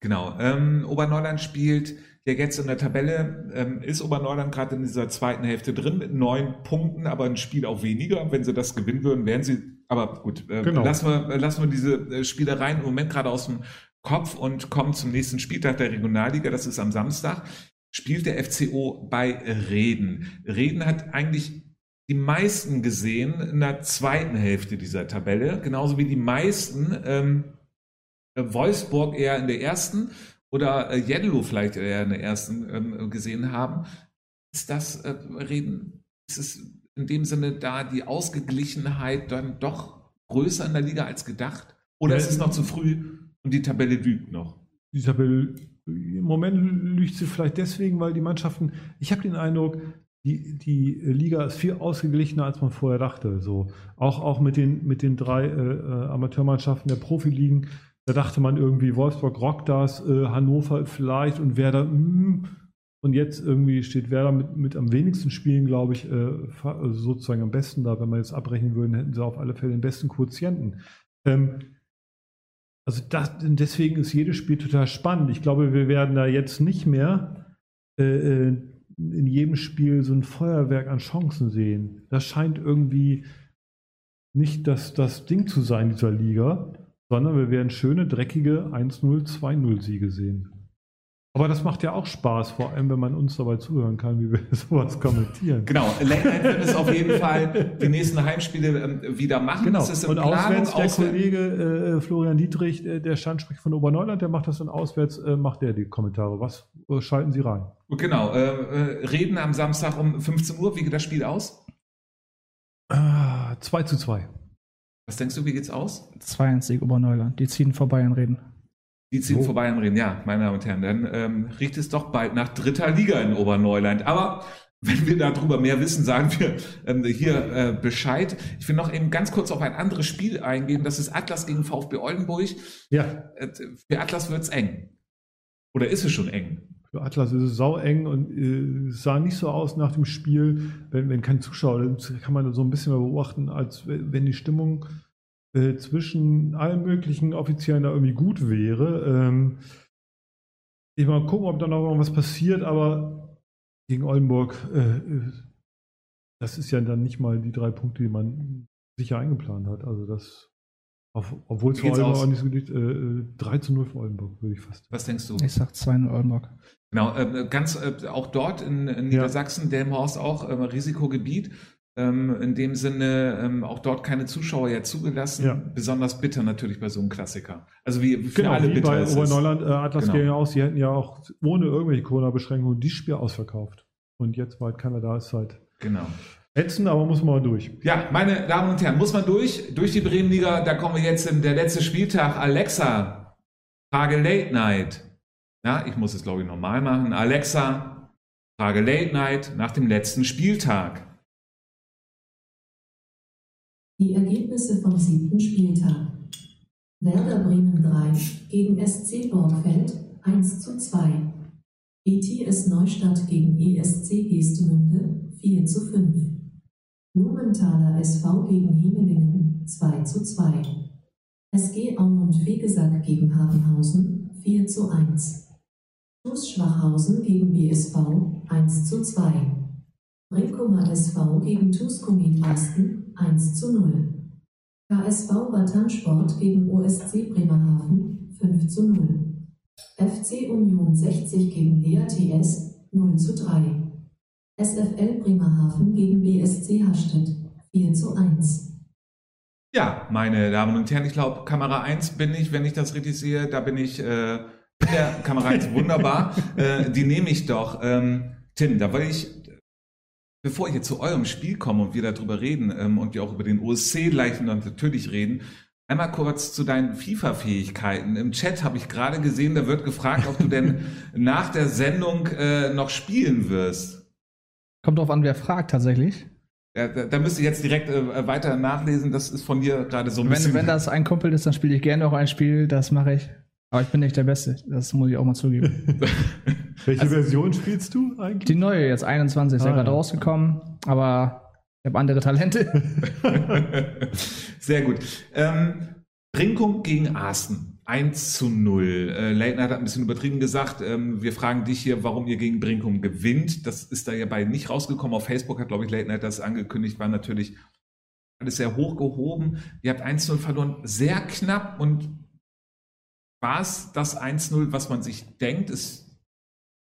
Genau. Ähm, Oberneuland spielt ja jetzt in der Tabelle, ähm, ist Oberneuland gerade in dieser zweiten Hälfte drin mit neun Punkten, aber ein Spiel auch weniger. Wenn sie das gewinnen würden, wären sie, aber gut, äh, Genau. lassen, wir, äh, lassen wir diese äh, Spielereien im Moment gerade aus dem Kopf und kommen zum nächsten Spieltag der Regionalliga, das ist am Samstag. Spielt der FCO bei Reden. Reden hat eigentlich die meisten gesehen in der zweiten Hälfte dieser Tabelle, genauso wie die meisten ähm, äh, Wolfsburg eher in der ersten oder äh, Jeddelo vielleicht eher in der ersten ähm, gesehen haben. Ist das äh, Reden, ist es in dem Sinne da die Ausgeglichenheit dann doch größer in der Liga als gedacht? Oder Ja, ist es noch zu früh und die Tabelle lügt noch? die Tabelle, im Moment lügt sie vielleicht deswegen, weil die Mannschaften, ich habe den Eindruck, die, die Liga ist viel ausgeglichener, als man vorher dachte. So, auch, auch mit, den, mit den drei äh, äh Amateurmannschaften der Profiligen, da dachte man irgendwie, Wolfsburg rockt das, äh, Hannover vielleicht und Werder, mh, hm. Und jetzt irgendwie steht Werder mit, mit am wenigsten Spielen, glaube ich, äh, also sozusagen am besten da. Wenn man jetzt abrechnen würde, hätten sie auf alle Fälle den besten Quotienten. Ähm, also das, deswegen ist jedes Spiel total spannend. Ich glaube, wir werden da jetzt nicht mehr äh, äh, in jedem Spiel so ein Feuerwerk an Chancen sehen. Das scheint irgendwie nicht das, das Ding zu sein dieser Liga, sondern wir werden schöne, dreckige 1-0, 2-0 Siege sehen. Aber das macht ja auch Spaß, vor allem wenn man uns dabei zuhören kann, wie wir sowas kommentieren. Genau, Late wird es auf jeden Fall die nächsten Heimspiele ähm, wieder machen. Genau. Das ist Und Planung, auswärts der auswärts Kollege äh, Florian Dietrich, äh, der Standsprech von Oberneuland, der macht das dann auswärts, äh, macht der die Kommentare. Was äh, schalten Sie rein? Genau, äh, äh, reden am Samstag um 15 Uhr. Wie geht das Spiel aus? 2 ah, zu 2. Was denkst du, wie geht's aus? 2-1 Sieg Oberneuland. Die ziehen vorbei an Reden. Die ziehen oh. vorbei an Reden, ja, meine Damen und Herren. Dann ähm, riecht es doch bald nach dritter Liga in Oberneuland. Aber wenn wir darüber mehr wissen, sagen wir ähm, hier äh, Bescheid. Ich will noch eben ganz kurz auf ein anderes Spiel eingehen. Das ist Atlas gegen VfB Oldenburg. Ja. Äh, für Atlas wird's eng. Oder ist es schon eng? Für Atlas ist es sau eng und äh, es sah nicht so aus nach dem Spiel, wenn, wenn kein Zuschauer, kann man so ein bisschen beobachten, als wenn die Stimmung äh, zwischen allen möglichen Offiziellen da irgendwie gut wäre. Ähm, ich mal gucken, ob da noch irgendwas passiert, aber gegen Oldenburg, äh, das ist ja dann nicht mal die drei Punkte, die man sicher eingeplant hat. Also das, auf, obwohl es für Oldenburg auch nicht so gut äh, 3 zu 0 für Oldenburg, würde ich fast. Was denkst du? Ich sag 2-0 Oldenburg. Genau, äh, ganz äh, auch dort in, in Niedersachsen, ja. Delmhorst auch ähm, Risikogebiet. Ähm, in dem Sinne ähm, auch dort keine Zuschauer ja zugelassen. Ja. Besonders bitter natürlich bei so einem Klassiker. Also wie für genau, alle wie bitter bei Oberneuland, äh, Atlas genau. ja aus, die hätten ja auch ohne irgendwelche Corona-Beschränkungen die Spiel ausverkauft. Und jetzt, weil keiner da ist, halt. Genau. Ätzend, aber muss man durch. Ja, meine Damen und Herren, muss man durch. Durch die Bremenliga, da kommen wir jetzt in der letzte Spieltag. Alexa, Frage Late Night. Ja, ich muss es glaube ich normal machen. Alexa, Frage Late Night nach dem letzten Spieltag. Die Ergebnisse vom siebten Spieltag. Werder Bremen 3 gegen SC Borgfeld 1 zu 2. ETS Neustadt gegen ESC Gestemünde 4 zu 5. Blumenthaler SV gegen Hemelingen 2 zu 2. SG Aumund Fegesack gegen Habenhausen 4 zu 1. TuS Schwachhausen gegen BSV 1 zu 2. Brinkumer SV gegen TuS Komet Asten 1 zu 0. KSV Batansport gegen OSC Bremerhaven 5 zu 0. FC Union 60 gegen BATS 0 zu 3. SFL Bremerhaven gegen BSC Hastedt 4 zu 1. Ja, meine Damen und Herren, ich glaube, Kamera 1 bin ich, wenn ich das richtig sehe, da bin ich äh, der Kamera 1 wunderbar. äh, die nehme ich doch. Ähm, Tim, da will ich bevor ich jetzt zu eurem Spiel komme und wir darüber reden ähm, und wir auch über den OSC gleich natürlich reden, einmal kurz zu deinen FIFA-Fähigkeiten. Im Chat habe ich gerade gesehen, da wird gefragt, ob du denn nach der Sendung äh, noch spielen wirst. Kommt drauf an, wer fragt tatsächlich. Ja, da, da müsst ihr jetzt direkt äh, weiter nachlesen. Das ist von dir gerade so ein wenn, bisschen. Wenn das ein Kumpel ist, dann spiele ich gerne auch ein Spiel. Das mache ich. Aber ich bin nicht der Beste. Das muss ich auch mal zugeben. Welche also, Version spielst du eigentlich? Die neue, jetzt 21, ist ah, ja gerade ja. rausgekommen, aber ich habe andere Talente. Sehr gut. Ähm, Brinkum gegen Arsten. 1 zu 0. Äh, Leitner hat ein bisschen übertrieben gesagt. Ähm, wir fragen dich hier, warum ihr gegen Brinkum gewinnt. Das ist da ja bei nicht rausgekommen. Auf Facebook hat, glaube ich, Leitner das angekündigt. War natürlich alles sehr hoch gehoben. Ihr habt 1 zu 0 verloren. Sehr knapp und war es das 1-0, was man sich denkt, ist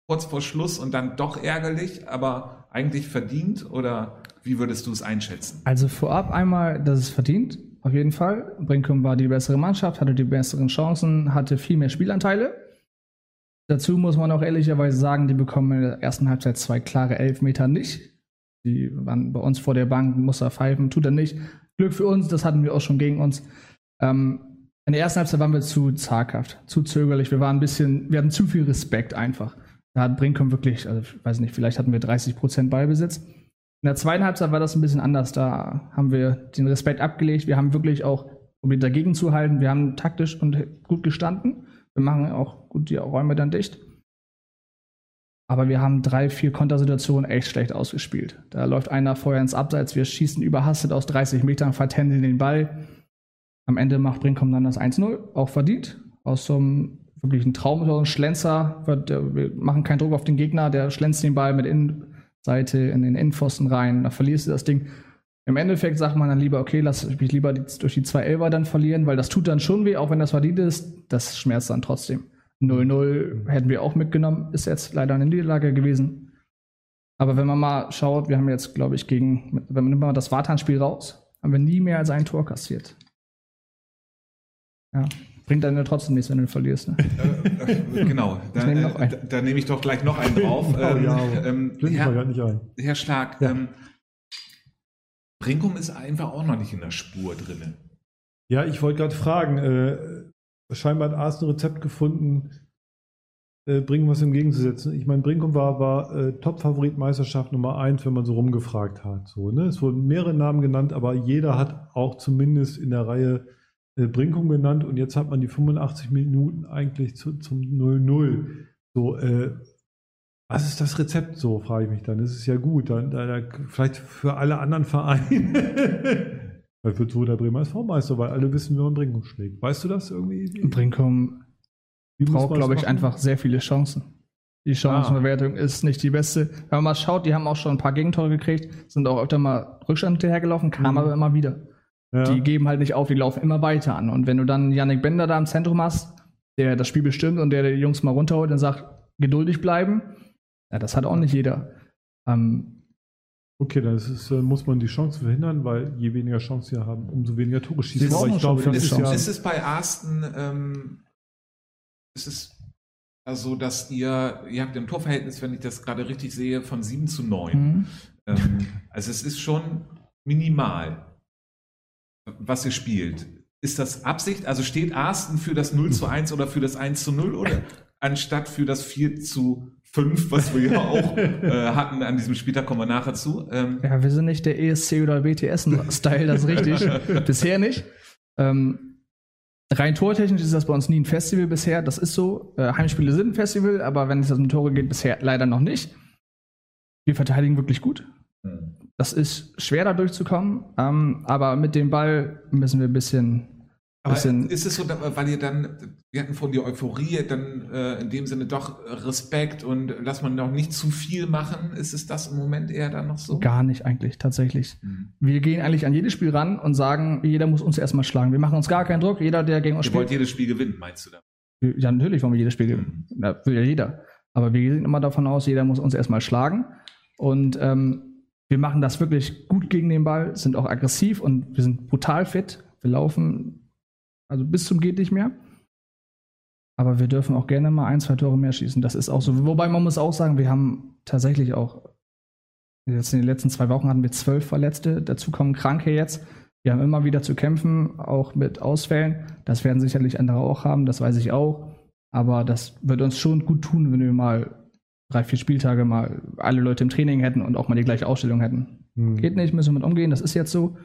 kurz vor Schluss und dann doch ärgerlich, aber eigentlich verdient? Oder wie würdest du es einschätzen? Also vorab einmal, dass es verdient, auf jeden Fall. Brinkum war die bessere Mannschaft, hatte die besseren Chancen, hatte viel mehr Spielanteile. Dazu muss man auch ehrlicherweise sagen, die bekommen in der ersten Halbzeit zwei klare Elfmeter nicht. Die waren bei uns vor der Bank, muss er pfeifen, tut er nicht. Glück für uns, das hatten wir auch schon gegen uns. Ähm, In der ersten Halbzeit waren wir zu zaghaft, zu zögerlich. Wir waren ein bisschen, wir hatten zu viel Respekt einfach. Da hat Brinkum wirklich, also ich weiß nicht, vielleicht hatten wir 30 Prozent Ballbesitz. In der zweiten Halbzeit war das ein bisschen anders. Da haben wir den Respekt abgelegt. Wir haben wirklich auch probiert dagegen zu halten. Wir haben taktisch und gut gestanden. Wir machen auch gut die Räume dann dicht. Aber wir haben drei, vier Kontersituationen echt schlecht ausgespielt. Da läuft einer vorher ins Abseits, wir schießen überhastet aus 30 Metern, vertändeln den Ball. Am Ende macht Brinkum dann das 1-0, auch verdient. Aus so einem wirklichen Traum, so ein Schlenzer. Wir machen keinen Druck auf den Gegner, der schlänzt den Ball mit Innenseite in den Innenpfosten rein. Da verlierst du das Ding. Im Endeffekt sagt man dann lieber, okay, lass mich lieber durch die zwei Elfer dann verlieren, weil das tut dann schon weh, auch wenn das verdient ist. Das schmerzt dann trotzdem. 0-0 hätten wir auch mitgenommen, ist jetzt leider eine Niederlage gewesen. Aber wenn man mal schaut, wir haben jetzt, glaube ich, gegen, wenn man mal das Wartan-Spiel raus, haben wir nie mehr als ein Tor kassiert. Ja, bringt dann ja trotzdem nichts, wenn du verlierst. Ne? Äh, äh, genau, da, nehme äh, da, nehme ich doch gleich noch einen drauf. Oh, ja, ähm, ähm, Herr, nicht ein. Herr Schlag, Ja. ähm, Brinkum ist einfach auch noch nicht in der Spur drin. Ja, ich wollte gerade fragen, äh, scheinbar hat Arsenal ein Rezept gefunden, äh, Brinkum was entgegenzusetzen. Ich meine, Brinkum war, war äh, Top-Favorit Meisterschaft Nummer eins, wenn man so rumgefragt hat. So, ne? Es wurden mehrere Namen genannt, aber jeder hat auch zumindest in der Reihe äh, Brinkum genannt und jetzt hat man die 85 Minuten eigentlich zu, zum 0-0. So, äh, was ist das Rezept so, frage ich mich dann. Das ist ja gut. Dann, dann, vielleicht für alle anderen Vereine. Vielleicht wird so der Bremer SV-Meister, weil alle wissen, wie man Brinkum schlägt. Weißt du das irgendwie? Brinkum Wie braucht, glaube ich, machen? einfach sehr viele Chancen. Die Chancenbewertung ist nicht die beste. Wenn man mal schaut, die haben auch schon ein paar Gegentore gekriegt, sind auch öfter mal Rückstand hinterhergelaufen, kam Mhm. aber immer wieder. Ja. Die geben halt nicht auf, die laufen immer weiter an. Und wenn du dann Yannick Bender da im Zentrum hast, der das Spiel bestimmt und der die Jungs mal runterholt und sagt, geduldig bleiben, ja, das hat auch nicht jeder. Ähm, Okay, dann ist es, äh, muss man die Chance verhindern, weil je weniger Chancen sie haben, umso weniger Tore schießen. Aber ich glaube, das ist Ist, ja. ist es bei Arsten, ähm, ist es also, dass ihr, ihr habt im Torverhältnis, wenn ich das gerade richtig sehe, von 7 zu 9. hm. Ähm, also es ist schon minimal, was ihr spielt. Ist das Absicht? Also steht Arsten für das 0 zu 1 oder für das 1 zu 0 oder anstatt für das 4 zu 5, was wir ja auch äh, hatten an diesem Spieltag, kommen wir nachher zu. Ähm, Ja, wir sind nicht der ESC oder WTS-Style, das ist richtig. bisher nicht. Ähm, rein tortechnisch ist das bei uns nie ein Festival bisher. Das ist so. Äh, Heimspiele sind ein Festival, aber wenn es um Tore geht, bisher leider noch nicht. Wir verteidigen wirklich gut. Das ist schwer da durchzukommen, ähm, aber mit dem Ball müssen wir ein bisschen. Aber ist es so, weil ihr dann, wir hatten von die Euphorie, dann äh, in dem Sinne doch Respekt und lass man noch nicht zu viel machen, ist es das im Moment eher dann noch so? gar nicht eigentlich, tatsächlich. Hm. Wir gehen eigentlich an jedes Spiel ran und sagen, jeder muss uns erstmal schlagen. Wir machen uns gar keinen Druck. Jeder, der gegen uns Ihr wollt spielt. jedes Spiel gewinnen, meinst du da? Ja, natürlich wollen wir jedes Spiel gewinnen. Da will ja jeder. Aber wir gehen immer davon aus, jeder muss uns erstmal schlagen. Und ähm, wir machen das wirklich gut gegen den Ball, sind auch aggressiv und wir sind brutal fit. Wir laufen also bis zum geht nicht mehr. Aber wir dürfen auch gerne mal ein, zwei Tore mehr schießen. Das ist auch so. Wobei man muss auch sagen, wir haben tatsächlich auch jetzt in den letzten zwei Wochen hatten wir zwölf Verletzte. Dazu kommen Kranke jetzt. Wir haben immer wieder zu kämpfen, auch mit Ausfällen. Das werden sicherlich andere auch haben, das weiß ich auch. Aber das wird uns schon gut tun, wenn wir mal drei, vier Spieltage mal alle Leute im Training hätten und auch mal die gleiche Ausstellung hätten. Hm. Geht nicht, müssen wir mit umgehen, das ist jetzt so.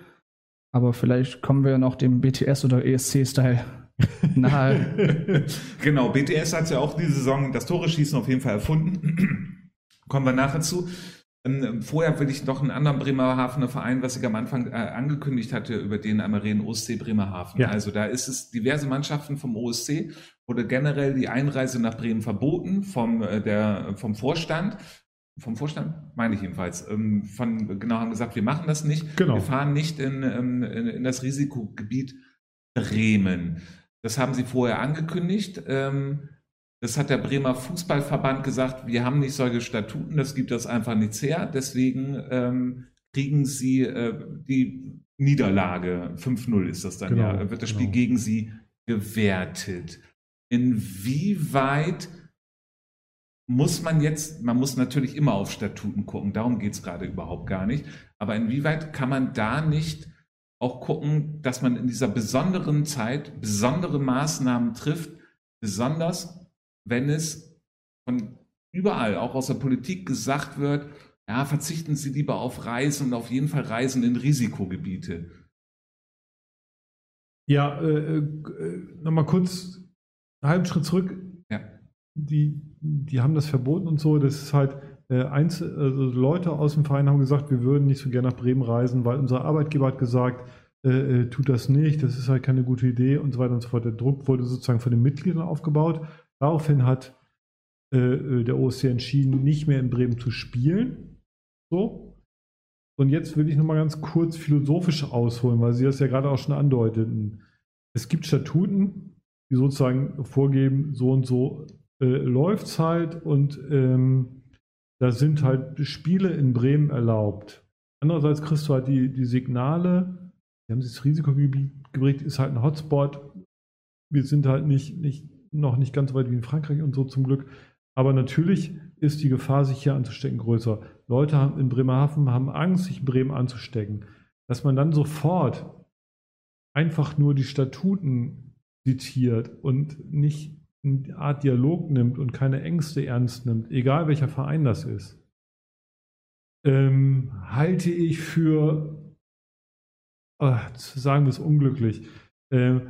Aber vielleicht kommen wir noch dem BTS oder ESC-Style nahe. genau, BTS hat ja auch diese Saison das Tore-Schießen auf jeden Fall erfunden. Kommen wir nachher zu. Ähm, Vorher will ich noch einen anderen Bremerhavener Verein, was ich am Anfang äh, angekündigt hatte, über den Ameren OSC Bremerhaven. Ja. Also da ist es diverse Mannschaften vom OSC, wurde generell die Einreise nach Bremen verboten vom, äh, der, vom Vorstand. Vom Vorstand, meine ich jedenfalls. Ähm, Von, genau, haben gesagt, wir machen das nicht. Genau. Wir fahren nicht in, ähm, in, in das Risikogebiet Bremen. Das haben sie vorher angekündigt. Ähm, Das hat der Bremer Fußballverband gesagt, wir haben nicht solche Statuten, das gibt das einfach nichts her. Deswegen ähm, kriegen sie äh, die Niederlage, 5-0 ist das dann Genau, ja, wird das Spiel genau. gegen sie gewertet. Inwieweit muss man jetzt, man muss natürlich immer auf Statuten gucken, darum geht es gerade überhaupt gar nicht, aber inwieweit kann man da nicht auch gucken, dass man in dieser besonderen Zeit besondere Maßnahmen trifft, besonders wenn es von überall, auch aus der Politik gesagt wird, ja, verzichten Sie lieber auf Reisen und auf jeden Fall Reisen in Risikogebiete. Ja, äh, äh, nochmal kurz einen halben Schritt zurück. Ja. Die, die haben das verboten und so. Das ist halt, äh, Einzel also Leute aus dem Verein haben gesagt, wir würden nicht so gerne nach Bremen reisen, weil unser Arbeitgeber hat gesagt, äh, äh, tut das nicht, das ist halt keine gute Idee und so weiter und so fort. Der Druck wurde sozusagen von den Mitgliedern aufgebaut. Daraufhin hat äh, äh der OSC entschieden, nicht mehr in Bremen zu spielen. So. Und jetzt will ich nochmal ganz kurz philosophisch ausholen, weil Sie das ja gerade auch schon andeuteten. Es gibt Statuten, die sozusagen vorgeben, so und so äh, läuft es halt und ähm, da sind halt Spiele in Bremen erlaubt. Andererseits kriegst du halt die, die Signale, wir haben das Risikogebiet geprägt, ist halt ein Hotspot. Wir sind halt nicht, nicht, noch nicht ganz so weit wie in Frankreich und so zum Glück. Aber natürlich ist die Gefahr, sich hier anzustecken, größer. Leute in Bremerhaven haben Angst, sich in Bremen anzustecken. Dass man dann sofort einfach nur die Statuten zitiert und nicht eine Art Dialog nimmt und keine Ängste ernst nimmt, egal welcher Verein das ist, ähm, halte ich für, äh, sagen wir es unglücklich, äh,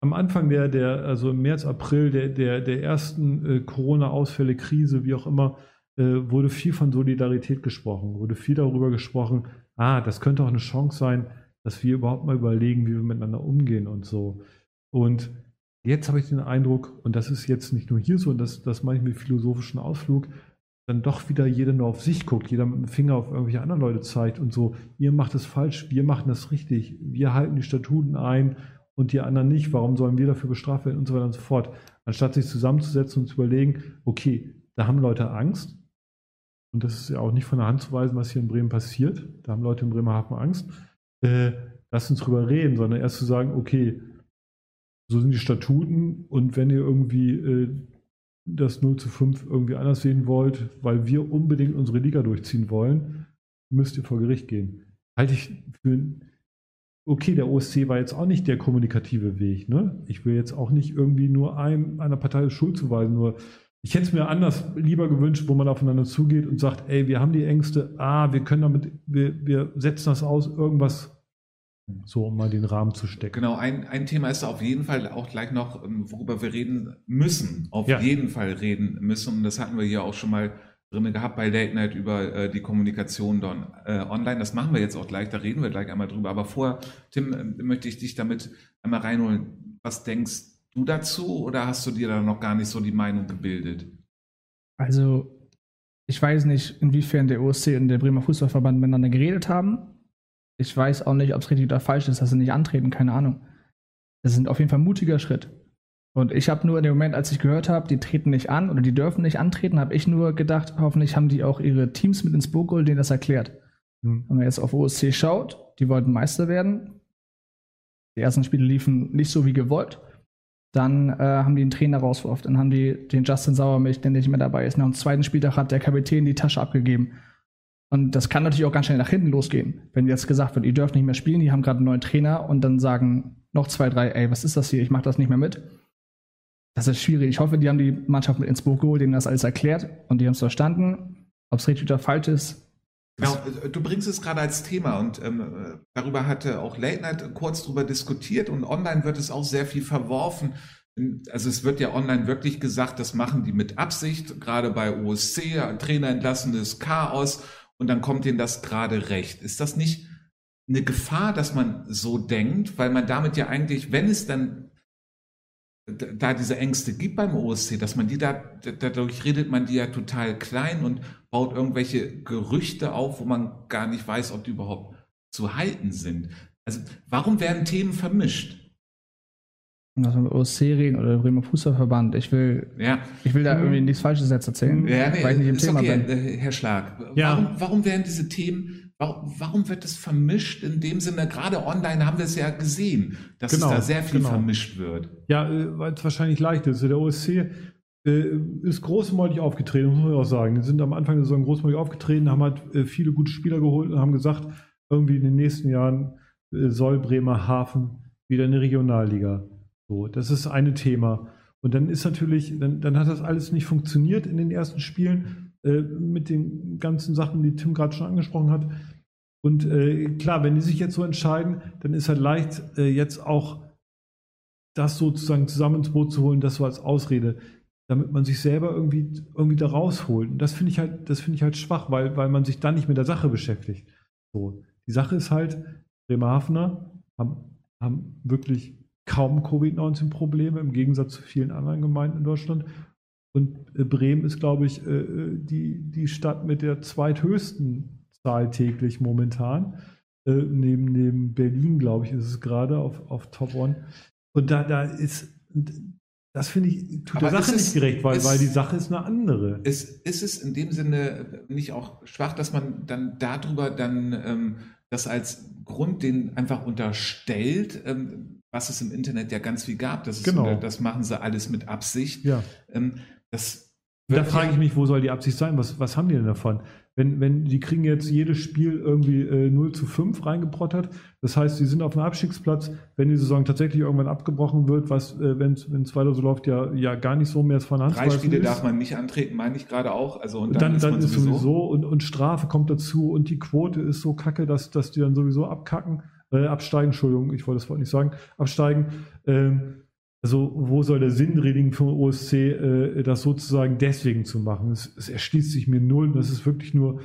am Anfang der, der, also im März, April der, der, der ersten äh, Corona-Ausfälle, Krise, wie auch immer, äh, wurde viel von Solidarität gesprochen, wurde viel darüber gesprochen, ah, das könnte auch eine Chance sein, dass wir überhaupt mal überlegen, wie wir miteinander umgehen und so. Und jetzt habe ich den Eindruck, und das ist jetzt nicht nur hier so, und das, das mache ich mit philosophischen Ausflug, dann doch wieder jeder nur auf sich guckt, jeder mit dem Finger auf irgendwelche anderen Leute zeigt und so, ihr macht es falsch, wir machen das richtig, wir halten die Statuten ein und die anderen nicht, warum sollen wir dafür bestraft werden und so weiter und so fort. Anstatt sich zusammenzusetzen und zu überlegen, okay, da haben Leute Angst, und das ist ja auch nicht von der Hand zu weisen, was hier in Bremen passiert, da haben Leute in Bremerhaven Angst, äh, lass uns drüber reden, sondern erst zu sagen, okay, so sind die Statuten. Und wenn ihr irgendwie äh, das 0 zu 5 irgendwie anders sehen wollt, weil wir unbedingt unsere Liga durchziehen wollen, müsst ihr vor Gericht gehen. Halte ich für okay, der OSC war jetzt auch nicht der kommunikative Weg. Ne? Ich will jetzt auch nicht irgendwie nur einem, einer Partei Schuld zuweisen, nur ich hätte es mir anders lieber gewünscht, wo man aufeinander zugeht und sagt, ey, wir haben die Ängste, ah, wir können damit, wir, wir setzen das aus, irgendwas so, um mal den Rahmen zu stecken. Genau, ein, ein Thema ist auf jeden Fall auch gleich noch, ähm, worüber wir reden müssen, auf ja. jeden Fall reden müssen. Und das hatten wir hier auch schon mal drin gehabt bei Late Night über äh, die Kommunikation dann, äh, online. Das machen wir jetzt auch gleich, da reden wir gleich einmal drüber. Aber vorher, Tim, äh, möchte ich dich damit einmal reinholen. Was denkst du dazu oder hast du dir da noch gar nicht so die Meinung gebildet? Also, ich weiß nicht, inwiefern der OSC und der Bremer Fußballverband miteinander geredet haben. Ich weiß auch nicht, ob es richtig oder falsch ist, dass sie nicht antreten, keine Ahnung. Das ist auf jeden Fall ein mutiger Schritt. Und ich habe nur in dem Moment, als ich gehört habe, die treten nicht an oder die dürfen nicht antreten, habe ich nur gedacht, hoffentlich haben die auch ihre Teams mit ins Boot geholt, denen das erklärt. Mhm. Wenn man jetzt auf OSC schaut, die wollten Meister werden. Die ersten Spiele liefen nicht so wie gewollt. Dann äh, haben die einen Trainer rausgeworfen. Dann haben die den Justin Sauermilch, der nicht mehr dabei ist. Nach dem zweiten Spieltag hat der Kapitän die Tasche abgegeben. Und das kann natürlich auch ganz schnell nach hinten losgehen. Wenn jetzt gesagt wird, ihr dürft nicht mehr spielen, die haben gerade einen neuen Trainer und dann sagen noch zwei, drei, ey, was ist das hier? Ich mache das nicht mehr mit das ist schwierig. Ich hoffe, die haben die Mannschaft mit ins Boot geholt, denen das alles erklärt und die haben es verstanden. Ob es richtig oder falsch ist. Genau, du bringst es gerade als Thema und ähm, darüber hatte auch Late Night kurz drüber diskutiert und online wird es auch sehr viel verworfen. Also es wird ja online wirklich gesagt, das machen die mit Absicht, gerade bei OSC, Trainer entlassenes Chaos und dann kommt ihnen das gerade recht. Ist das nicht eine Gefahr, dass man so denkt, weil man damit ja eigentlich, wenn es dann da diese Ängste gibt beim OSC, dass man die da, dadurch redet man die ja total klein und baut irgendwelche Gerüchte auf, wo man gar nicht weiß, ob die überhaupt zu halten sind. Also warum werden Themen vermischt? Also OSC reden oder Bremer Fußballverband. Ich will, ja. ich will da mhm. irgendwie nichts Falsches jetzt erzählen, ja, nee, weil ich nicht im Thema okay, bin. Äh, Herr Schlag, ja. warum, warum werden diese Themen Warum, wird es vermischt? In dem Sinne, gerade online haben wir es ja gesehen, dass genau, es da sehr viel genau. vermischt wird. Ja, äh, weil es wahrscheinlich leicht ist. Der OSC äh, ist großmäulig aufgetreten, muss man auch sagen. Die sind am Anfang der Saison großmäulig aufgetreten, haben halt äh, viele gute Spieler geholt und haben gesagt, irgendwie in den nächsten Jahren soll Bremerhaven wieder in die Regionalliga. So, das ist eine Thema. Und dann ist natürlich, dann, dann hat das alles nicht funktioniert in den ersten Spielen äh, mit den ganzen Sachen, die Tim gerade schon angesprochen hat. Und äh, klar, wenn die sich jetzt so entscheiden, dann ist halt leicht, äh, jetzt auch das sozusagen zusammen ins Boot zu holen, das so als Ausrede, damit man sich selber irgendwie, irgendwie da rausholt. Und das finde ich halt, das finde ich halt schwach, weil, weil man sich dann nicht mit der Sache beschäftigt. So. Die Sache ist halt, Bremerhavener haben, haben wirklich kaum Covid-19-Probleme im Gegensatz zu vielen anderen Gemeinden in Deutschland. Und äh, Bremen ist, glaube ich, äh, die, die Stadt mit der zweithöchsten Zahl täglich momentan. Äh, neben, neben Berlin, glaube ich, ist es gerade auf, auf Top One. Und da, da ist, das finde ich, tut Aber der Sache ist es- nicht gerecht, weil, ist- weil die Sache ist eine andere. Ist, ist es in dem Sinne nicht auch schwach, dass man dann darüber dann ähm, das als Grund den einfach unterstellt, ähm, was es im Internet ja ganz viel gab. Das, ist, Genau. äh, das machen sie alles mit Absicht. Ja. Ähm, das Da frage ich mich, wo soll die Absicht sein? Was, was haben die denn davon? Wenn, wenn die kriegen jetzt jedes Spiel irgendwie äh, 0 zu 5 reingebrottert, das heißt, die sind auf einem Abstiegsplatz, wenn die Saison tatsächlich irgendwann abgebrochen wird, was, äh, wenn es weiter so läuft, ja, ja gar nicht so mehr von Hand Drei Spiele ist. darf man nicht antreten, meine ich gerade auch. Also und dann, dann, ist dann ist sowieso. sowieso, und, und Strafe kommt dazu und die Quote ist so kacke, dass, dass die dann sowieso abkacken, äh, absteigen, Entschuldigung, ich wollte das Wort nicht sagen, absteigen. Ähm, also wo soll der Sinn drin den OSC, äh, das sozusagen deswegen zu machen? Es, es erschließt sich mir null. Das ist wirklich nur,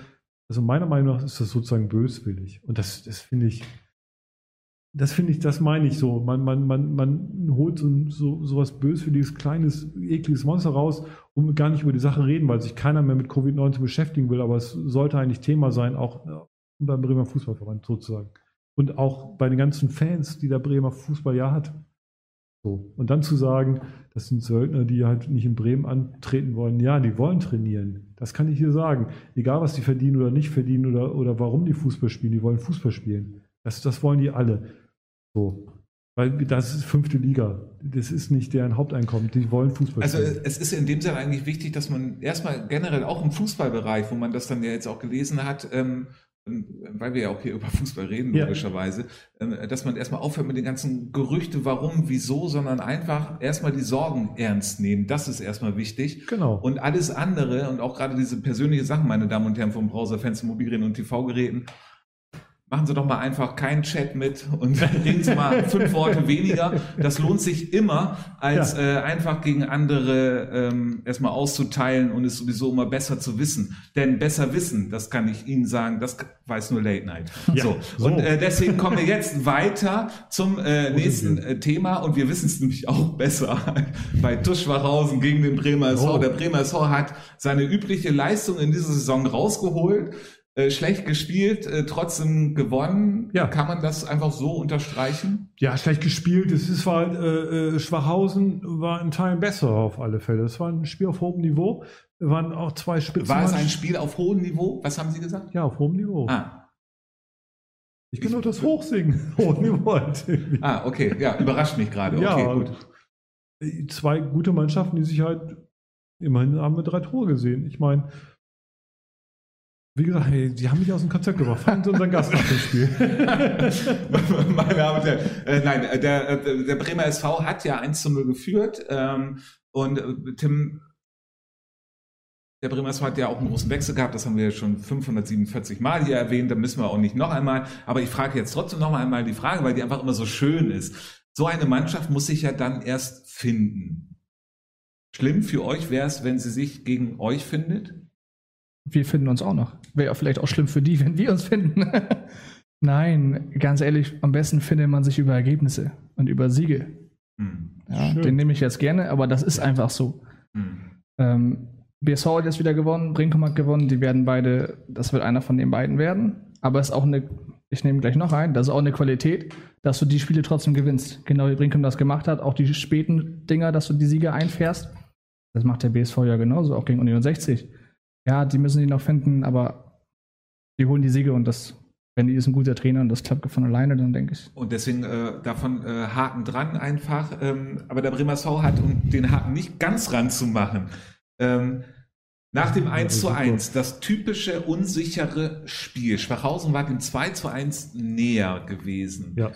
also meiner Meinung nach ist das sozusagen böswillig. Und das, das finde ich, das finde ich, das meine ich so. Man, man, man, man holt so, so, so was böswilliges, kleines, ekliges Monster raus, um gar nicht über die Sache reden, weil sich keiner mehr mit Covid-19 beschäftigen will. Aber es sollte eigentlich Thema sein, auch äh, beim Bremer Fußballverband sozusagen. Und auch bei den ganzen Fans, die der Bremer Fußball ja hat. So. Und dann zu sagen, das sind Söldner, die halt nicht in Bremen antreten wollen. Ja, die wollen trainieren. Das kann ich hier sagen. Egal, was die verdienen oder nicht verdienen oder, oder warum die Fußball spielen, die wollen Fußball spielen. Das, das wollen die alle. So. Weil das ist fünfte Liga. Das ist nicht deren Haupteinkommen. Die wollen Fußball Also spielen. es ist in dem Sinne eigentlich wichtig, dass man erstmal generell auch im Fußballbereich, wo man das dann ja jetzt auch gelesen hat, ähm, weil wir ja auch hier über Fußball reden, Ja. logischerweise, ähm, dass man erstmal aufhört mit den ganzen Gerüchte, warum, wieso, sondern einfach erstmal die Sorgen ernst nehmen. Das ist erstmal wichtig. Genau. Und alles andere und auch gerade diese persönliche Sachen, meine Damen und Herren vom Browser, Fans, Mobilgeräten und TV-Geräten, machen Sie doch mal einfach keinen Chat mit und reden Sie mal fünf Worte weniger. Das lohnt sich immer, als äh, einfach gegen andere ähm, erstmal auszuteilen und es sowieso immer besser zu wissen. Denn besser wissen, das kann ich Ihnen sagen, das weiß nur Late Night. Ja, so. so. Und äh, deswegen kommen wir jetzt weiter zum äh, nächsten äh, Thema und wir wissen es nämlich auch besser bei Tuschwachhausen gegen den Bremer SV. Oh. Der Bremer SV hat seine übliche Leistung in dieser Saison rausgeholt. Äh, schlecht gespielt, äh, trotzdem gewonnen. Ja. Kann man das einfach so unterstreichen? Ja, schlecht gespielt. Es ist war, äh, äh, Schwachhausen war in Teilen besser auf alle Fälle. Es war ein Spiel auf hohem Niveau. Es waren auch zwei Spitzen. War es ein Spiel auf hohem Niveau? Was haben Sie gesagt? Ja, auf hohem Niveau. Ah, ich kann doch das hochsingen. Hohem Niveau halt. ah, okay. Ja, überrascht mich gerade. Okay, ja, gut. zwei gute Mannschaften, die sich halt immerhin haben wir drei Tore gesehen. Ich meine, wie gesagt, hey, die haben mich aus dem Konzept gebracht. Fangen Sie unseren Gast nach dem Spiel. Meine Damen und Herren, äh, nein, äh, der, äh, der Bremer SV hat ja 1 zu 0 geführt ähm, und äh, Tim, der Bremer SV hat ja auch einen großen Wechsel gehabt, das haben wir ja schon 547 Mal hier erwähnt, da müssen wir auch nicht noch einmal, aber ich frage jetzt trotzdem noch mal einmal die Frage, weil die einfach immer so schön ist. So eine Mannschaft muss sich ja dann erst finden. Schlimm für euch wäre es, wenn sie sich gegen euch findet? Wir finden uns auch noch. Wäre vielleicht auch schlimm für die, wenn wir uns finden. Nein, ganz ehrlich, am besten findet man sich über Ergebnisse und über Siege. Hm. Ja, den nehme ich jetzt gerne, aber das ist einfach so. Hm. Ähm, BSV hat jetzt wieder gewonnen, Brinkum hat gewonnen, die werden beide, das wird einer von den beiden werden. Aber es ist auch eine, ich nehme gleich noch ein, das ist auch eine Qualität, dass du die Spiele trotzdem gewinnst. Genau wie Brinkum das gemacht hat, auch die späten Dinger, dass du die Siege einfährst. Das macht der BSV ja genauso, auch gegen Union 60. Ja, die müssen die noch finden, aber die holen die Siege und das, wenn die ist ein guter Trainer und das klappt von alleine, dann denke ich. Und deswegen äh, davon äh, Haken dran einfach. Ähm, aber der Bremer SV hat, um den Haken nicht ganz ranzumachen, ähm, Nach dem Ja, 1 zu super. 1, das typische unsichere Spiel. Schwachhausen war dem 2 zu 1 näher gewesen. Ja.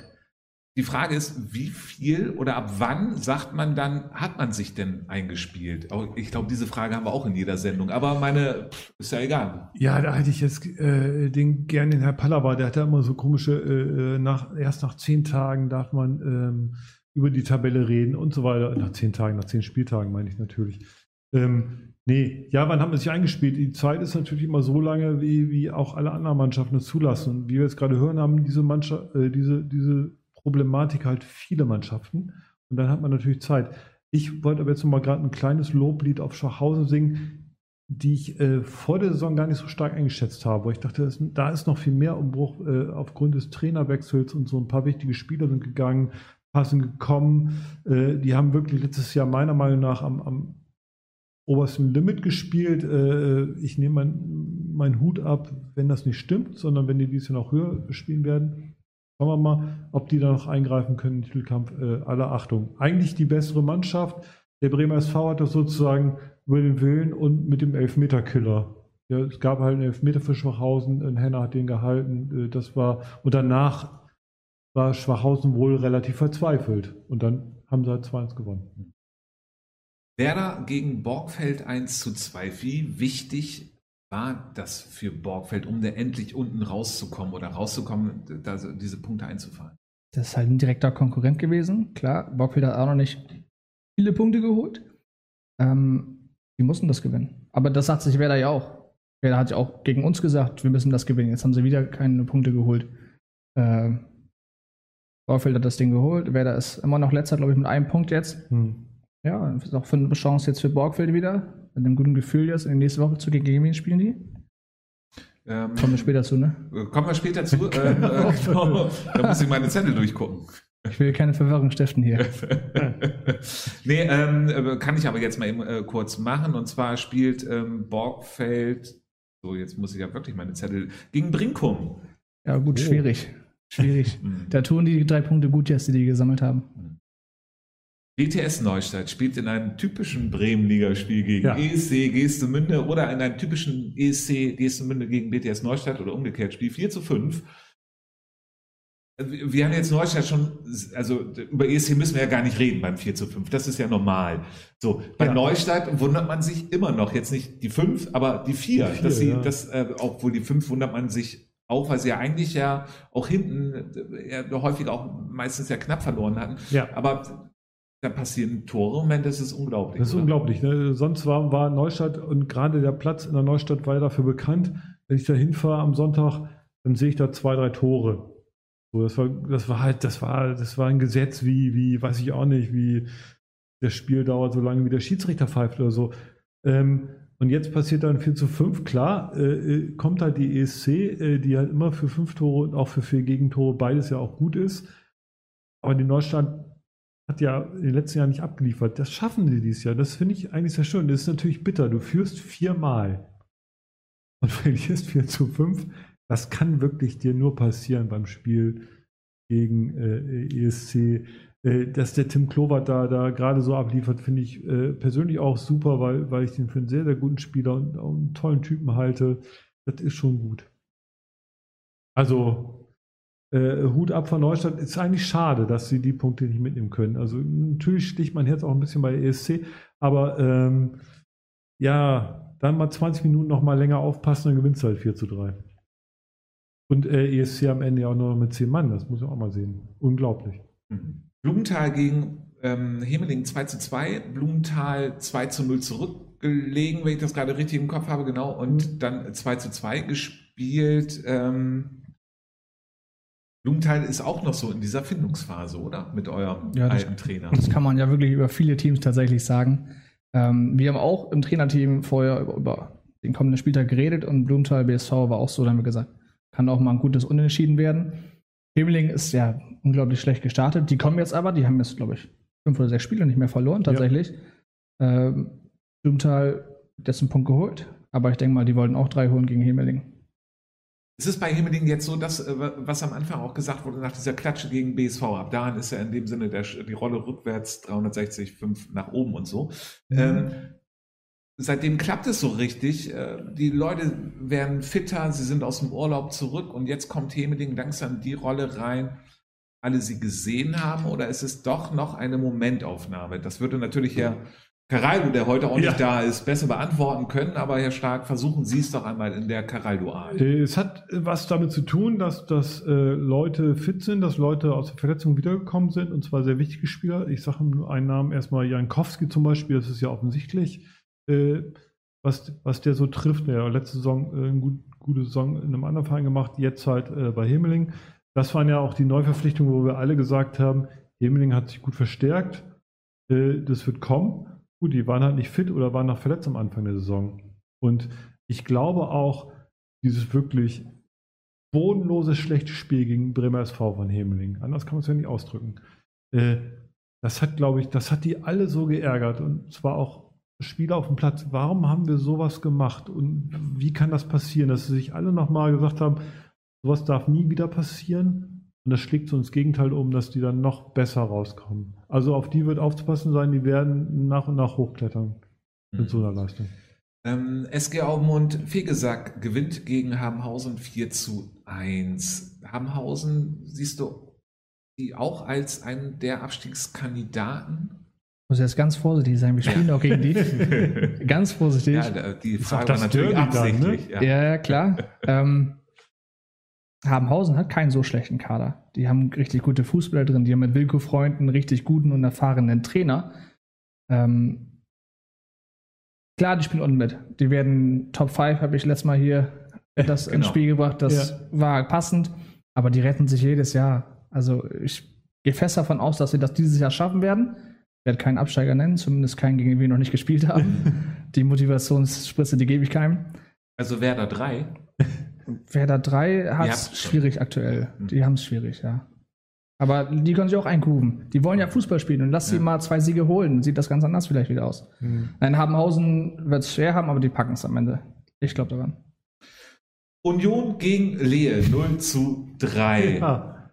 Die Frage ist, wie viel oder ab wann sagt man dann, hat man sich denn eingespielt? Auch- Ich glaube, diese Frage haben wir auch in jeder Sendung. Aber meine, ist ja egal. Ja, da hätte ich jetzt äh, den gern den Herr Pallava, der hat da immer so komische, äh, nach, erst nach zehn Tagen darf man ähm, über die Tabelle reden und so weiter. Nach zehn Tagen, nach zehn Spieltagen meine ich natürlich. Ähm, nee, ja, wann haben wir sich eingespielt? Die Zeit ist natürlich immer so lange, wie, wie auch alle anderen Mannschaften es zulassen. Und wie wir jetzt gerade hören, haben diese Mannschaft, äh, diese, diese Problematik halt viele Mannschaften. Und dann hat man natürlich Zeit. Ich wollte aber jetzt noch mal gerade ein kleines Loblied auf Schwachhausen singen, die ich äh, vor der Saison gar nicht so stark eingeschätzt habe. Wo ich dachte, das, da ist noch viel mehr Umbruch äh, aufgrund des Trainerwechsels und so ein paar wichtige Spieler sind gegangen, sind gekommen. Äh, die haben wirklich letztes Jahr meiner Meinung nach am, am obersten Limit gespielt. Äh, ich nehme meinen mein Hut ab, wenn das nicht stimmt, sondern wenn die dieses Jahr noch höher spielen werden. Schauen wir mal, ob die da noch eingreifen können im Titelkampf. Äh, aller Achtung. Eigentlich die bessere Mannschaft. Der Bremer SV hat das sozusagen über den Willen und mit dem Elfmeterkiller. Ja, es gab halt einen Elfmeter für Schwachhausen, ein Henner hat den gehalten. Äh, das war, und danach war Schwachhausen wohl relativ verzweifelt. Und dann haben sie halt 2-1 gewonnen. Werder gegen Borgfeld 1 zu 2. Wie wichtig war das für Borgfeld, um da endlich unten rauszukommen oder rauszukommen, da so diese Punkte einzufahren? Das ist halt ein direkter Konkurrent gewesen. Klar, Bockfield hat auch noch nicht viele Punkte geholt. Ähm, die mussten das gewinnen. Aber das sagt sich Werder ja auch. Werder hat ja auch gegen uns gesagt, wir müssen das gewinnen. Jetzt haben sie wieder keine Punkte geholt. Ähm, Bockfield hat das Ding geholt. Werder ist immer noch letzter, glaube ich, mit einem Punkt jetzt. Hm. Ja, ist auch für eine Chance jetzt für Borgfeld wieder. Mit einem guten Gefühl jetzt in der nächsten Woche zu gegen wen spielen die? Ähm, Kommen wir später zu, ne? äh, kommen wir später zu. Ähm, äh, genau, da muss ich meine Zettel durchgucken. Ich will keine Verwirrung stiften hier. nee, ähm, äh, kann ich aber jetzt mal eben äh, kurz machen. Und zwar spielt ähm, Borgfeld, so jetzt muss ich ja wirklich meine Zettel, gegen Brinkum. Ja, gut, Oh. schwierig. Schwierig. Mhm. Da tun die drei Punkte gut jetzt, die die gesammelt haben. BTS Neustadt spielt in einem typischen Bremen-Ligaspiel gegen Ja. ESC Geestemünde oder in einem typischen ESC Geestemünde gegen BTS Neustadt oder umgekehrt Spiel 4 zu 5. Wir wir haben jetzt Neustadt schon, also über ESC müssen wir ja gar nicht reden beim 4 zu 5. Das ist ja normal. So, bei Ja. Neustadt wundert man sich immer noch, jetzt nicht die 5, aber die 4. Die vier, dass sie, ja. das, äh, obwohl die 5 wundert man sich auch, weil sie ja eigentlich ja auch hinten äh, ja, häufig auch meistens ja knapp verloren hatten. Ja. Aber da passieren Tore, Moment, das ist unglaublich. Das ist oder? unglaublich. Ne? Sonst war, war Neustadt und gerade der Platz in der Neustadt war ja dafür bekannt. Wenn ich da hinfahre am Sonntag, dann sehe ich da zwei, drei Tore. So, das war, das war halt, das war, das war ein Gesetz wie, wie, weiß ich auch nicht, wie das Spiel dauert so lange, wie der Schiedsrichter pfeift oder so. Ähm, und jetzt passiert dann 4 zu 5, klar, äh, äh, kommt halt die ESC, äh, die halt immer für fünf Tore und auch für vier Gegentore beides ja auch gut ist. Aber die Neustadt hat ja in den letzten Jahren nicht abgeliefert. Das schaffen sie dieses Jahr. Das finde ich eigentlich sehr schön. Das ist natürlich bitter. Du führst viermal und verlierst 4 zu 5. Das kann wirklich dir nur passieren beim Spiel gegen äh, ESC. Äh, dass der Tim Klobert da, da gerade so abliefert, finde ich äh, persönlich auch super, weil, weil ich den für einen sehr, sehr guten Spieler und auch einen tollen Typen halte. Das ist schon gut. Also, äh, Hut ab von Neustadt. Ist eigentlich schade, dass sie die Punkte nicht mitnehmen können. Also natürlich sticht mein Herz auch ein bisschen bei ESC, aber ähm, ja, dann mal 20 Minuten noch mal länger aufpassen, dann gewinnst du halt 4 zu 3. Und äh, ESC am Ende ja auch nur noch mit 10 Mann, das muss ich auch mal sehen. Unglaublich. Mhm. Blumenthal gegen ähm, Hemeling 2 zu 2, Blumenthal 2 zu 0 zurückgelegen, wenn ich das gerade richtig im Kopf habe, genau, und dann 2 zu 2 gespielt. Ähm, Blumenthal ist auch noch so in dieser Findungsphase, oder? Mit eurem Ja, das- alten Trainer. Das kann man ja wirklich über viele Teams tatsächlich sagen. Ähm, wir haben auch im Trainerteam vorher über, über den kommenden Spieltag geredet und Blumenthal BSV war auch so, da haben wir gesagt, kann auch mal ein gutes Unentschieden werden. Hemeling ist ja unglaublich schlecht gestartet. Die kommen jetzt aber, die haben jetzt, glaube ich, fünf oder sechs Spiele nicht mehr verloren, tatsächlich. Ähm, Blumenthal hat jetzt einen Punkt geholt, aber ich denke mal, die wollten auch drei holen gegen Hemeling. Es ist bei Hemeling jetzt so, dass, äh, was am Anfang auch gesagt wurde, nach dieser Klatsche gegen BSV, ab dahin ist ja in dem Sinne der, die Rolle rückwärts 360, 5 nach oben und so. Ähm, seitdem klappt es so richtig. Äh, Die Leute werden fitter, sie sind aus dem Urlaub zurück und jetzt kommt Hemeling langsam die Rolle rein, alle sie gesehen haben oder ist es doch noch eine Momentaufnahme? Das würde natürlich Herr Caraldo, der heute auch Ja. nicht da ist, besser beantworten können, aber Herr Stark, versuchen Sie es doch einmal in der Caraldo-Art. Äh, Es hat was damit zu tun, dass, dass äh, Leute fit sind, dass Leute aus der Verletzung wiedergekommen sind und zwar sehr wichtige Spieler. Ich sage nur einen Namen erstmal Jankowski zum Beispiel, das ist ja offensichtlich, äh, was, was der so trifft. Der hat letzte Saison äh, eine gut, gute Saison in einem anderen Verein gemacht, jetzt halt äh, bei Hemeling. Das waren ja auch die Neuverpflichtungen, wo wir alle gesagt haben, Hemeling hat sich gut verstärkt, äh, das wird kommen. Gut, die waren halt nicht fit oder waren noch verletzt am Anfang der Saison. Und ich glaube auch, dieses wirklich bodenlose, schlechte Spiel gegen Bremer SV von Hemeling, anders kann man es ja nicht ausdrücken, äh, das hat, glaube ich, das hat die alle so geärgert und zwar auch Spieler auf dem Platz. Warum haben wir sowas gemacht und wie kann das passieren, dass sie sich alle nochmal gesagt haben, sowas darf nie wieder passieren und das schlägt so ins Gegenteil um, dass die dann noch besser rauskommen. Also auf die wird aufzupassen sein, die werden nach und nach hochklettern mit so einer Leistung. Ähm, SG Augmund Fegesack gewinnt gegen Hamhausen 4 zu 1. Hamhausen siehst du die auch als einen der Abstiegskandidaten? Muss jetzt ganz vorsichtig sein, wir spielen auch gegen die. ganz vorsichtig. Ja, die Frage war das natürlich Derby dann, ne? absichtlich. Ja. Ja, ja, klar. ähm, Habenhausen hat keinen so schlechten Kader. Die haben richtig gute Fußballer drin. Die haben mit Wilko Freund einen richtig guten und erfahrenen Trainer. Ähm, klar, die spielen unten mit. Die werden Top 5, habe ich letztes Mal hier das ins genau. Spiel gebracht. Das war passend. Aber die retten sich jedes Jahr. Also ich gehe fest davon aus, dass sie das dieses Jahr schaffen werden. Ich werde keinen Absteiger nennen, zumindest keinen, gegen den wir noch nicht gespielt haben. die Motivationsspritze, die gebe ich keinem. Also Werder 3. Werder 3 hat habt's es schon. schwierig aktuell. Mhm. Die haben es schwierig, ja. Aber die können sich auch einkuben. Die wollen ja Fußball spielen und lass sie Ja. mal zwei Siege holen. Sieht das ganz anders vielleicht wieder aus. Nein, Habenhausen wird es schwer haben, aber die packen es am Ende. Ich glaube daran. Union gegen Lehe 0 zu 3. Ja,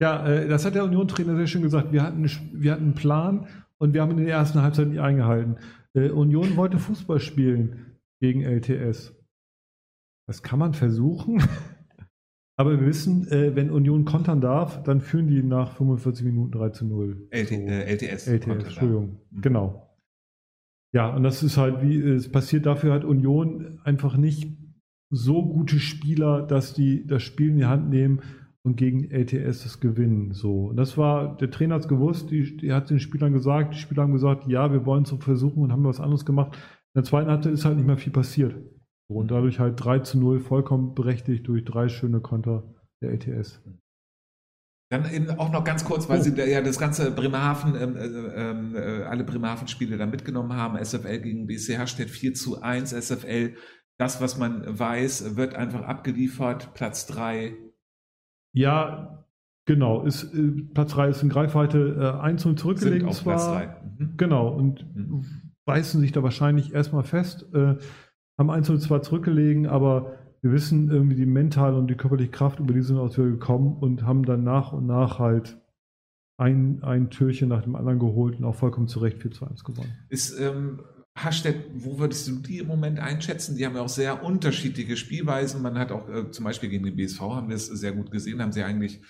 ja äh, das hat der Union-Trainer sehr schön gesagt. Wir hatten, wir hatten einen Plan und wir haben ihn in der ersten Halbzeit nicht eingehalten. Äh, Union wollte Fußball spielen gegen LTS. Das kann man versuchen. Aber wir wissen, äh, wenn Union kontern darf, dann führen die nach 45 Minuten 3 zu 0. LT, So. äh, LTS. LTS. Entschuldigung. Mhm. Genau. Ja, und das ist halt, wie es passiert, dafür hat Union einfach nicht so gute Spieler, dass die das Spiel in die Hand nehmen und gegen LTS das gewinnen. So. Und das war, der Trainer hat es gewusst, die, die hat den Spielern gesagt, die Spieler haben gesagt, ja, wir wollen es so versuchen und haben was anderes gemacht. In der zweiten Halbzeit ist halt nicht mehr viel passiert. Und dadurch halt 3 zu 0 vollkommen berechtigt durch drei schöne Konter der LTS. Dann eben auch noch ganz kurz, weil Oh. Sie da ja das ganze Bremerhaven, ähm, äh, ähm, äh, alle Bremerhaven-Spiele da mitgenommen haben. SFL gegen BC Herstedt 4 zu 1. SFL, das, was man weiß, wird einfach abgeliefert. Platz 3. Ja, genau. Ist, äh, Platz 3 ist in Greifweite äh, 1 0 sind zurückgelegen. auf zwar, Platz 3. Mhm. Genau, und Mhm. beißen sich da wahrscheinlich erstmal fest, äh, haben 1 zwar zurückgelegen, aber wir wissen irgendwie die mentale und die körperliche Kraft, über die sind wir aus wieder gekommen und haben dann nach und nach halt ein, ein Türchen nach dem anderen geholt und auch vollkommen zu Recht 4 zu 1 gewonnen. Ist ähm, Hastedt, wo würdest du die im Moment einschätzen? Die haben ja auch sehr unterschiedliche Spielweisen. Man hat auch äh, zum Beispiel gegen den BSV haben wir es sehr gut gesehen, haben sie eigentlich,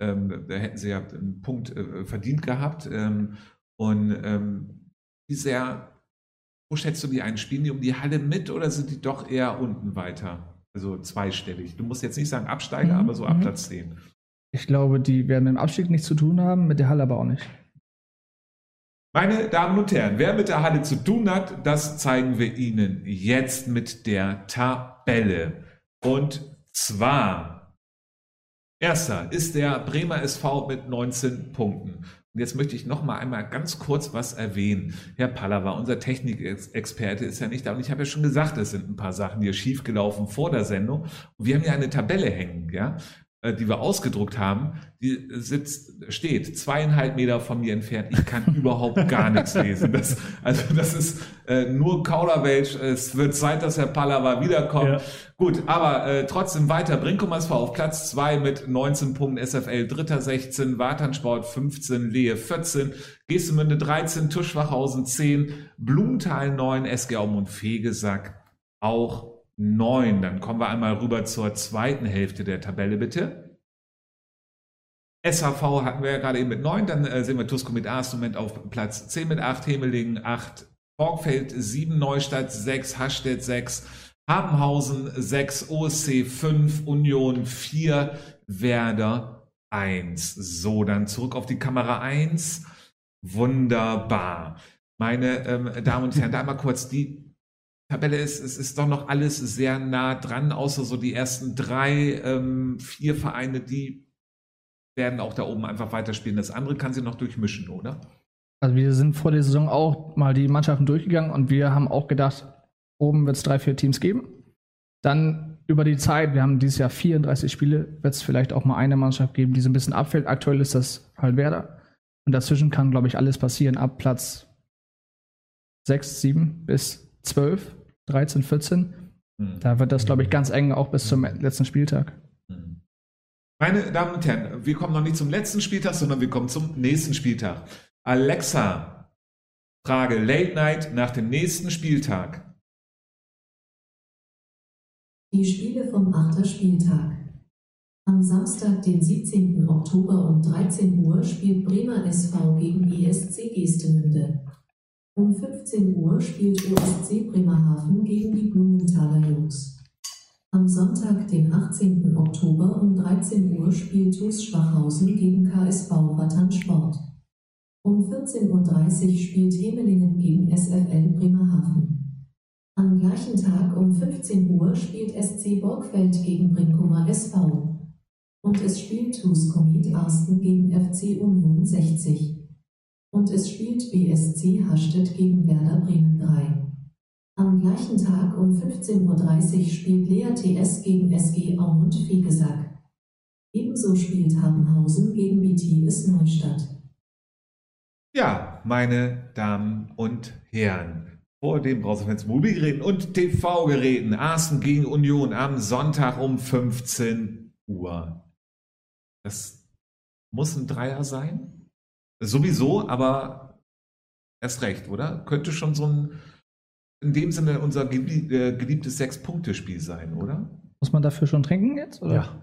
ähm, da hätten sie ja einen Punkt äh, verdient gehabt. Ähm, und ähm, wie sehr, wo schätzt du die ein? Spielen die um die Halle mit oder sind die doch eher unten weiter? Also zweistellig. Du musst jetzt nicht sagen Absteiger, Mhm, aber so ab mhm. Platz 10. Ich glaube, die werden mit dem Abstieg nichts zu tun haben, mit der Halle aber auch nicht. Meine Damen und Herren, wer mit der Halle zu tun hat, das zeigen wir Ihnen jetzt mit der Tabelle. Und zwar, erster ist der Bremer SV mit 19 Punkten. Und jetzt möchte ich noch mal einmal ganz kurz was erwähnen. Herr Pallava, unser Technikexperte, ist ja nicht da. Und ich habe ja schon gesagt, es sind ein paar Sachen hier schiefgelaufen vor der Sendung. Und wir haben ja eine Tabelle hängen, ja. Äh, die wir ausgedruckt haben, die sitzt, steht zweieinhalb Meter von mir entfernt. Ich kann überhaupt gar nichts lesen. Das, also das ist äh, nur Kauderwelsch. Es wird Zeit, dass Herr Pallava wiederkommt. Ja. Gut, aber äh, trotzdem weiter. Brinkum SV auf Platz zwei mit 19 Punkten, SFL Dritter 16, Wartansport 15, Lehe 14, Geestemünde 13, Tuschwachhausen 10, Blumenthal 9, SG Aum und Fegesack auch 9. Dann kommen wir einmal rüber zur zweiten Hälfte der Tabelle, bitte. SHV hatten wir ja gerade eben mit 9, dann äh, sehen wir Tusko mit A Moment auf Platz 10 mit 8, Hemelingen 8, Borgfeld 7, Neustadt 6, Hastedt 6, Habenhausen 6, OSC 5, Union 4, Werder 1. So, dann zurück auf die Kamera 1. Wunderbar. Meine ähm, Damen und Herren, da mal kurz die Tabelle ist, es ist doch noch alles sehr nah dran, außer so die ersten drei, ähm, vier Vereine, die werden auch da oben einfach weiterspielen. Das andere kann sie noch durchmischen, oder? Also wir sind vor der Saison auch mal die Mannschaften durchgegangen und wir haben auch gedacht, oben wird es drei, vier Teams geben. Dann über die Zeit, wir haben dieses Jahr 34 Spiele, wird es vielleicht auch mal eine Mannschaft geben, die so ein bisschen abfällt. Aktuell ist das halt Werder. Und dazwischen kann, glaube ich, alles passieren ab Platz 6, 7 bis 12, 13, 14. Hm. Da wird das, glaube ich, ganz eng auch bis zum letzten Spieltag. Hm. Meine Damen und Herren, wir kommen noch nicht zum letzten Spieltag, sondern wir kommen zum nächsten Spieltag. Alexa, Frage Late Night nach dem nächsten Spieltag. Die Spiele vom 8. Spieltag. Am Samstag, den 17. Oktober um 13 Uhr spielt Bremer SV gegen ESC Geestemünde. Um 15 Uhr spielt OSC Bremerhaven gegen die Blumenthaler Jungs. Am Sonntag, den 18. Oktober um 13 Uhr spielt TuS Schwachhausen gegen KS Bauwattern Sport. Um 14.30 Uhr spielt Hemelingen gegen SFL Bremerhaven. Am gleichen Tag um 15 Uhr spielt SC Borgfeld gegen Brinkumer SV. Und es spielt TuS Komet Arsten gegen FC Union 60. Und es spielt BSC Hastedt gegen Werder Bremen 3. Am gleichen Tag um 15.30 Uhr spielt Lea TS gegen SG Aumund Fegesack. Ebenso spielt Habenhausen gegen BTS Neustadt. Ja, meine Damen und Herren, vor dem Browserfans Mobilgeräten und TV-Geräten, Arsen gegen Union am Sonntag um 15 Uhr. Das muss ein Dreier sein? Sowieso, aber erst recht, oder? Könnte schon so ein, in dem Sinne unser äh, geliebtes Sechs-Punkte-Spiel sein, oder? Muss man dafür schon trinken jetzt? Oder? Ja.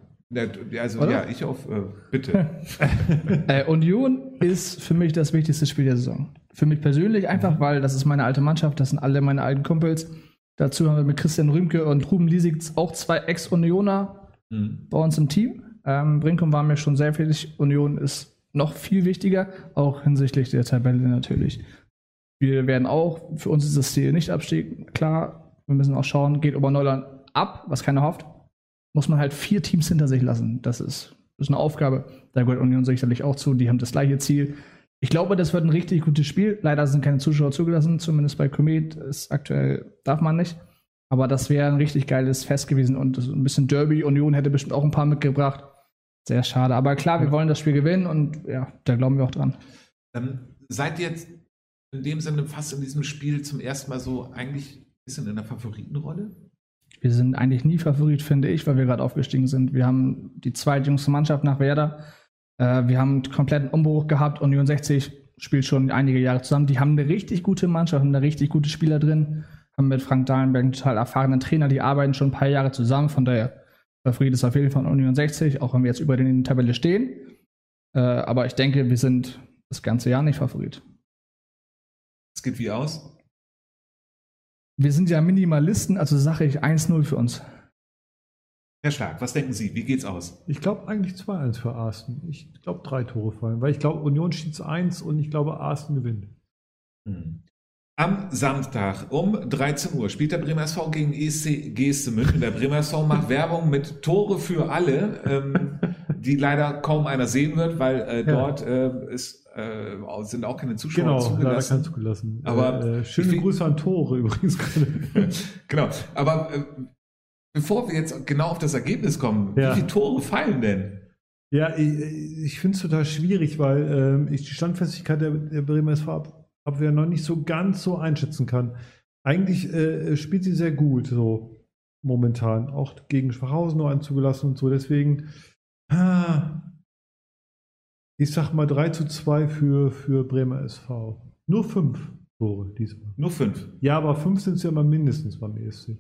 Also, Oder? ja, ich auf, äh, bitte. Äh, Union ist für mich das wichtigste Spiel der Saison. Für mich persönlich einfach, weil das ist meine alte Mannschaft, das sind alle meine alten Kumpels. Dazu haben wir mit Christian Rümke und Ruben Liesig auch zwei Ex-Unioner Hm. bei uns im Team. Ähm, Brinkum war mir schon sehr wichtig. Union ist noch viel wichtiger, auch hinsichtlich der Tabelle natürlich. Wir werden auch, für uns ist das Ziel nicht Abstieg. Klar, wir müssen auch schauen, geht Oberneuland ab, was keiner hofft, muss man halt vier Teams hinter sich lassen. Das ist, das ist eine Aufgabe. Da gehört Union sicherlich auch zu. Die haben das gleiche Ziel. Ich glaube, das wird ein richtig gutes Spiel. Leider sind keine Zuschauer zugelassen, zumindest bei Komet. Ist aktuell darf man nicht. Aber das wäre ein richtig geiles Fest gewesen und ein bisschen Derby. Union hätte bestimmt auch ein paar mitgebracht. Sehr schade. Aber klar, wir wollen das Spiel gewinnen und ja, da glauben wir auch dran. Ähm, seid ihr jetzt in dem Sinne fast in diesem Spiel zum ersten Mal so eigentlich ein bisschen in der Favoritenrolle? Wir sind eigentlich nie Favorit, finde ich, weil wir gerade aufgestiegen sind. Wir haben die zweitjüngste Mannschaft nach Werder. Äh, wir haben einen kompletten Umbruch gehabt. Union 60 spielt schon einige Jahre zusammen. Die haben eine richtig gute Mannschaft, haben da richtig gute Spieler drin. Haben mit Frank Dahlenberg einen total erfahrenen Trainer. Die arbeiten schon ein paar Jahre zusammen. Von daher, Favorit ist auf jeden Fall Union 60, auch wenn wir jetzt über den Tabelle stehen. Äh, aber ich denke, wir sind das ganze Jahr nicht Favorit. Es geht wie aus? Wir sind ja Minimalisten, also sage ich 1-0 für uns. Herr Stark, was denken Sie? Wie geht's aus? Ich glaube eigentlich 2-1 für Arsten. Ich glaube drei Tore fallen, weil ich glaube Union steht 1 und ich glaube Arsten gewinnt. Hm. Am Samstag um 13 Uhr spielt der Bremer SV gegen ESC Geestemünde. Der Bremer SV macht Werbung mit Tore für alle, ähm, die leider kaum einer sehen wird, weil äh, Ja. dort äh, ist, äh, sind auch keine Zuschauer Genau, leider kein zugelassen. zugelassen. Aber äh, äh, schöne Grüße an Tore übrigens gerade. genau, aber äh, bevor wir jetzt genau auf das Ergebnis kommen, Ja. wie viele Tore fallen denn? Ja, ich, ich finde es total schwierig, weil ähm, ich die Standfestigkeit der, der Bremer SV-Abwehr noch nicht so ganz so einschätzen kann. Eigentlich äh, spielt sie sehr gut, so momentan. Auch gegen Schwachhausen nur einen zugelassen und so. Deswegen, ah, ich sag mal 3 zu 2 für, für Bremer SV. Nur fünf Tore diesmal. Nur fünf. Ja, aber fünf sind es ja immer mindestens beim ESC.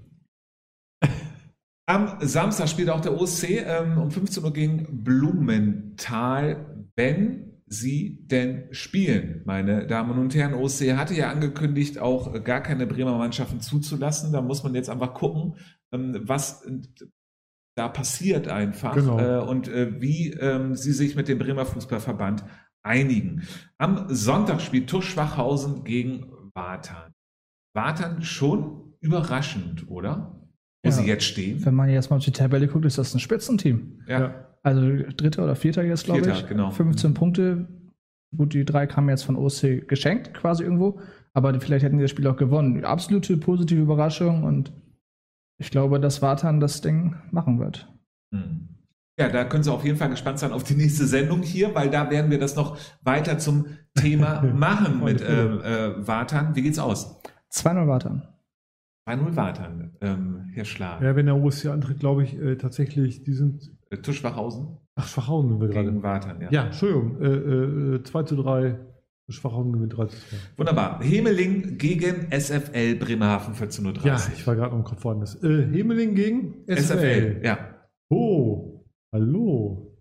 Am Samstag spielt auch der OSC ähm, um 15 Uhr gegen Blumenthal, wenn sie denn spielen, meine Damen und Herren. OSC hatte ja angekündigt, auch gar keine Bremer Mannschaften zuzulassen. Da muss man jetzt einfach gucken, ähm, was da passiert einfach Genau. äh, und äh, wie ähm, sie sich mit dem Bremer Fußballverband einigen. Am Sonntag spielt Tusch Schwachhausen gegen Watern. Watern schon überraschend, oder? Wo Ja. sie jetzt stehen. Wenn man jetzt mal auf die Tabelle guckt, ist das ein Spitzenteam. Ja. Also dritter oder vierter jetzt, glaube ich. genau. 15 Punkte. Gut, die drei kamen jetzt von OC geschenkt, quasi irgendwo. Aber vielleicht hätten die das Spiel auch gewonnen. Absolute positive Überraschung und ich glaube, dass Watan das Ding machen wird. Hm. Ja, da können Sie auf jeden Fall gespannt sein auf die nächste Sendung hier, weil da werden wir das noch weiter zum Thema machen mit äh, äh, Watan. Wie geht's aus? 2-0 Watan. 2-0 Watan, ähm, Herr Schlag. Ja, wenn der OSC antritt, glaube ich äh, tatsächlich, die sind. Äh, Tuschwachhausen Ach, Schwachhausen sind wir gerade. gegen Watan, ja. Ja, Entschuldigung. Äh, äh, 2 zu 3. Schwachhausen gewinnt 3 zu 2. Wunderbar. Hemeling gegen SFL Bremerhaven 14.30 Uhr. Ja, ich war gerade am Kopf woanders. Äh, Hemeling gegen SFL. SFL, ja. Oh, hallo.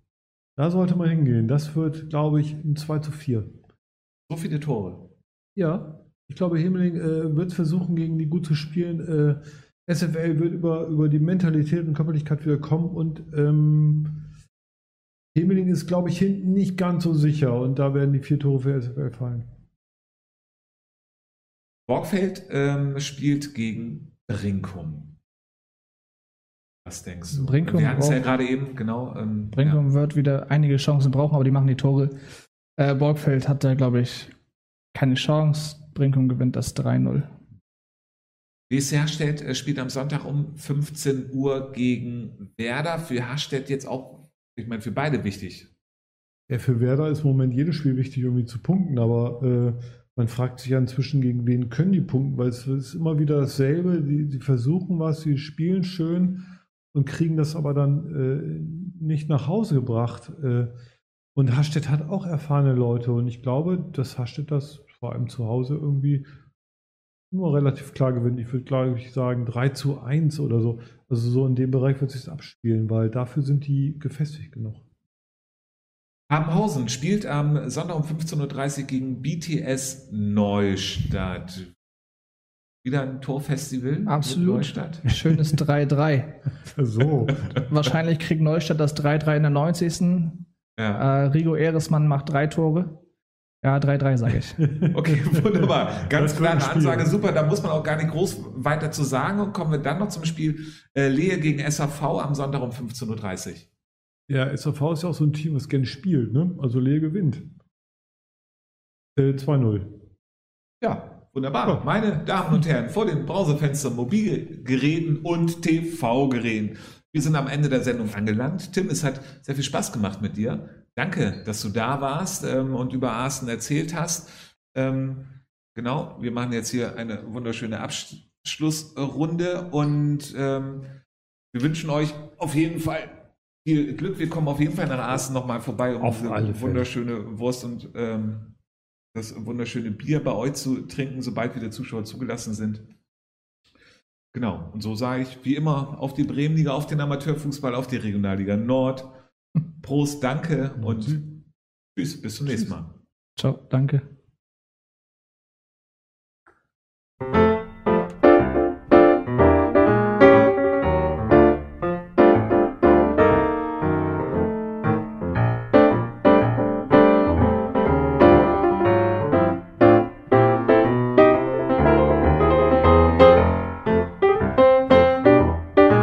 Da sollte man hingehen. Das wird, glaube ich, ein 2 zu 4. So viele Tore. Ja, ich glaube, Hemeling äh, wird versuchen, gegen die gut zu spielen. Äh, SFL wird über, über die Mentalität und Körperlichkeit wieder kommen und ähm, Hemeling ist, glaube ich, hinten nicht ganz so sicher und da werden die vier Tore für SFL fallen. Borgfeld ähm, spielt gegen Brinkum. Was denkst du? Brinkum Wir hatten es ja gerade eben, genau. Ähm, Brinkum wird wieder einige Chancen brauchen, aber die machen die Tore. Äh, Borgfeld hat da, glaube ich, keine Chance. Brinkum gewinnt das 3-0. WSC Hastedt äh, spielt am Sonntag um 15 Uhr gegen Werder. Für Hastedt jetzt auch, ich meine, für beide wichtig. Ja, für Werder ist im Moment jedes Spiel wichtig, irgendwie zu punkten, aber äh, man fragt sich ja inzwischen, gegen wen können die punkten, weil es ist immer wieder dasselbe. Die, die versuchen was, sie spielen schön und kriegen das aber dann äh, nicht nach Hause gebracht. Äh, und Hastedt hat auch erfahrene Leute und ich glaube, dass Hastedt das vor allem zu Hause irgendwie immer relativ klar gewinnt. Ich würde, glaube ich, sagen 3 zu 1 oder so. Also so in dem Bereich wird es sich abspielen, weil dafür sind die gefestigt genug. Habenhausen spielt am Sonntag um 15.30 Uhr gegen BTS Neustadt. Wieder ein Torfestival Absolut. Neustadt. Schönes 3-3. So. Wahrscheinlich kriegt Neustadt das 3-3 in der 90. Ja. Äh, Rigo Eresmann macht drei Tore. Ja, 3-3 sage ich. Okay, wunderbar. Ganz klare Spiel. Ansage, super. Da muss man auch gar nicht groß weiter zu sagen. Und kommen wir dann noch zum Spiel äh, Lehe gegen SAV am Sonntag um 15.30 Uhr. Ja, SAV ist ja auch so ein Team, was gerne spielt, ne? Also Lehe gewinnt. Äh, 2-0. Ja, wunderbar. Ja. Meine Damen und Herren, vor den Browserfenstern, Mobilgeräten und TV-Geräten. Wir sind am Ende der Sendung angelangt. Tim, es hat sehr viel Spaß gemacht mit dir. Danke, dass du da warst ähm, und über Arsten erzählt hast. Ähm, genau, wir machen jetzt hier eine wunderschöne Abschlussrunde und ähm, wir wünschen euch auf jeden Fall viel Glück. Wir kommen auf jeden Fall nach Arsten nochmal vorbei, um Auf diese wunderschöne Wurst und ähm, das wunderschöne Bier bei euch zu trinken, sobald wieder Zuschauer zugelassen sind. Genau, und so sage ich wie immer auf die Bremenliga, auf den Amateurfußball, auf die Regionalliga Nord. Prost, danke und tschüss, bis zum nächsten Mal. Ciao, danke.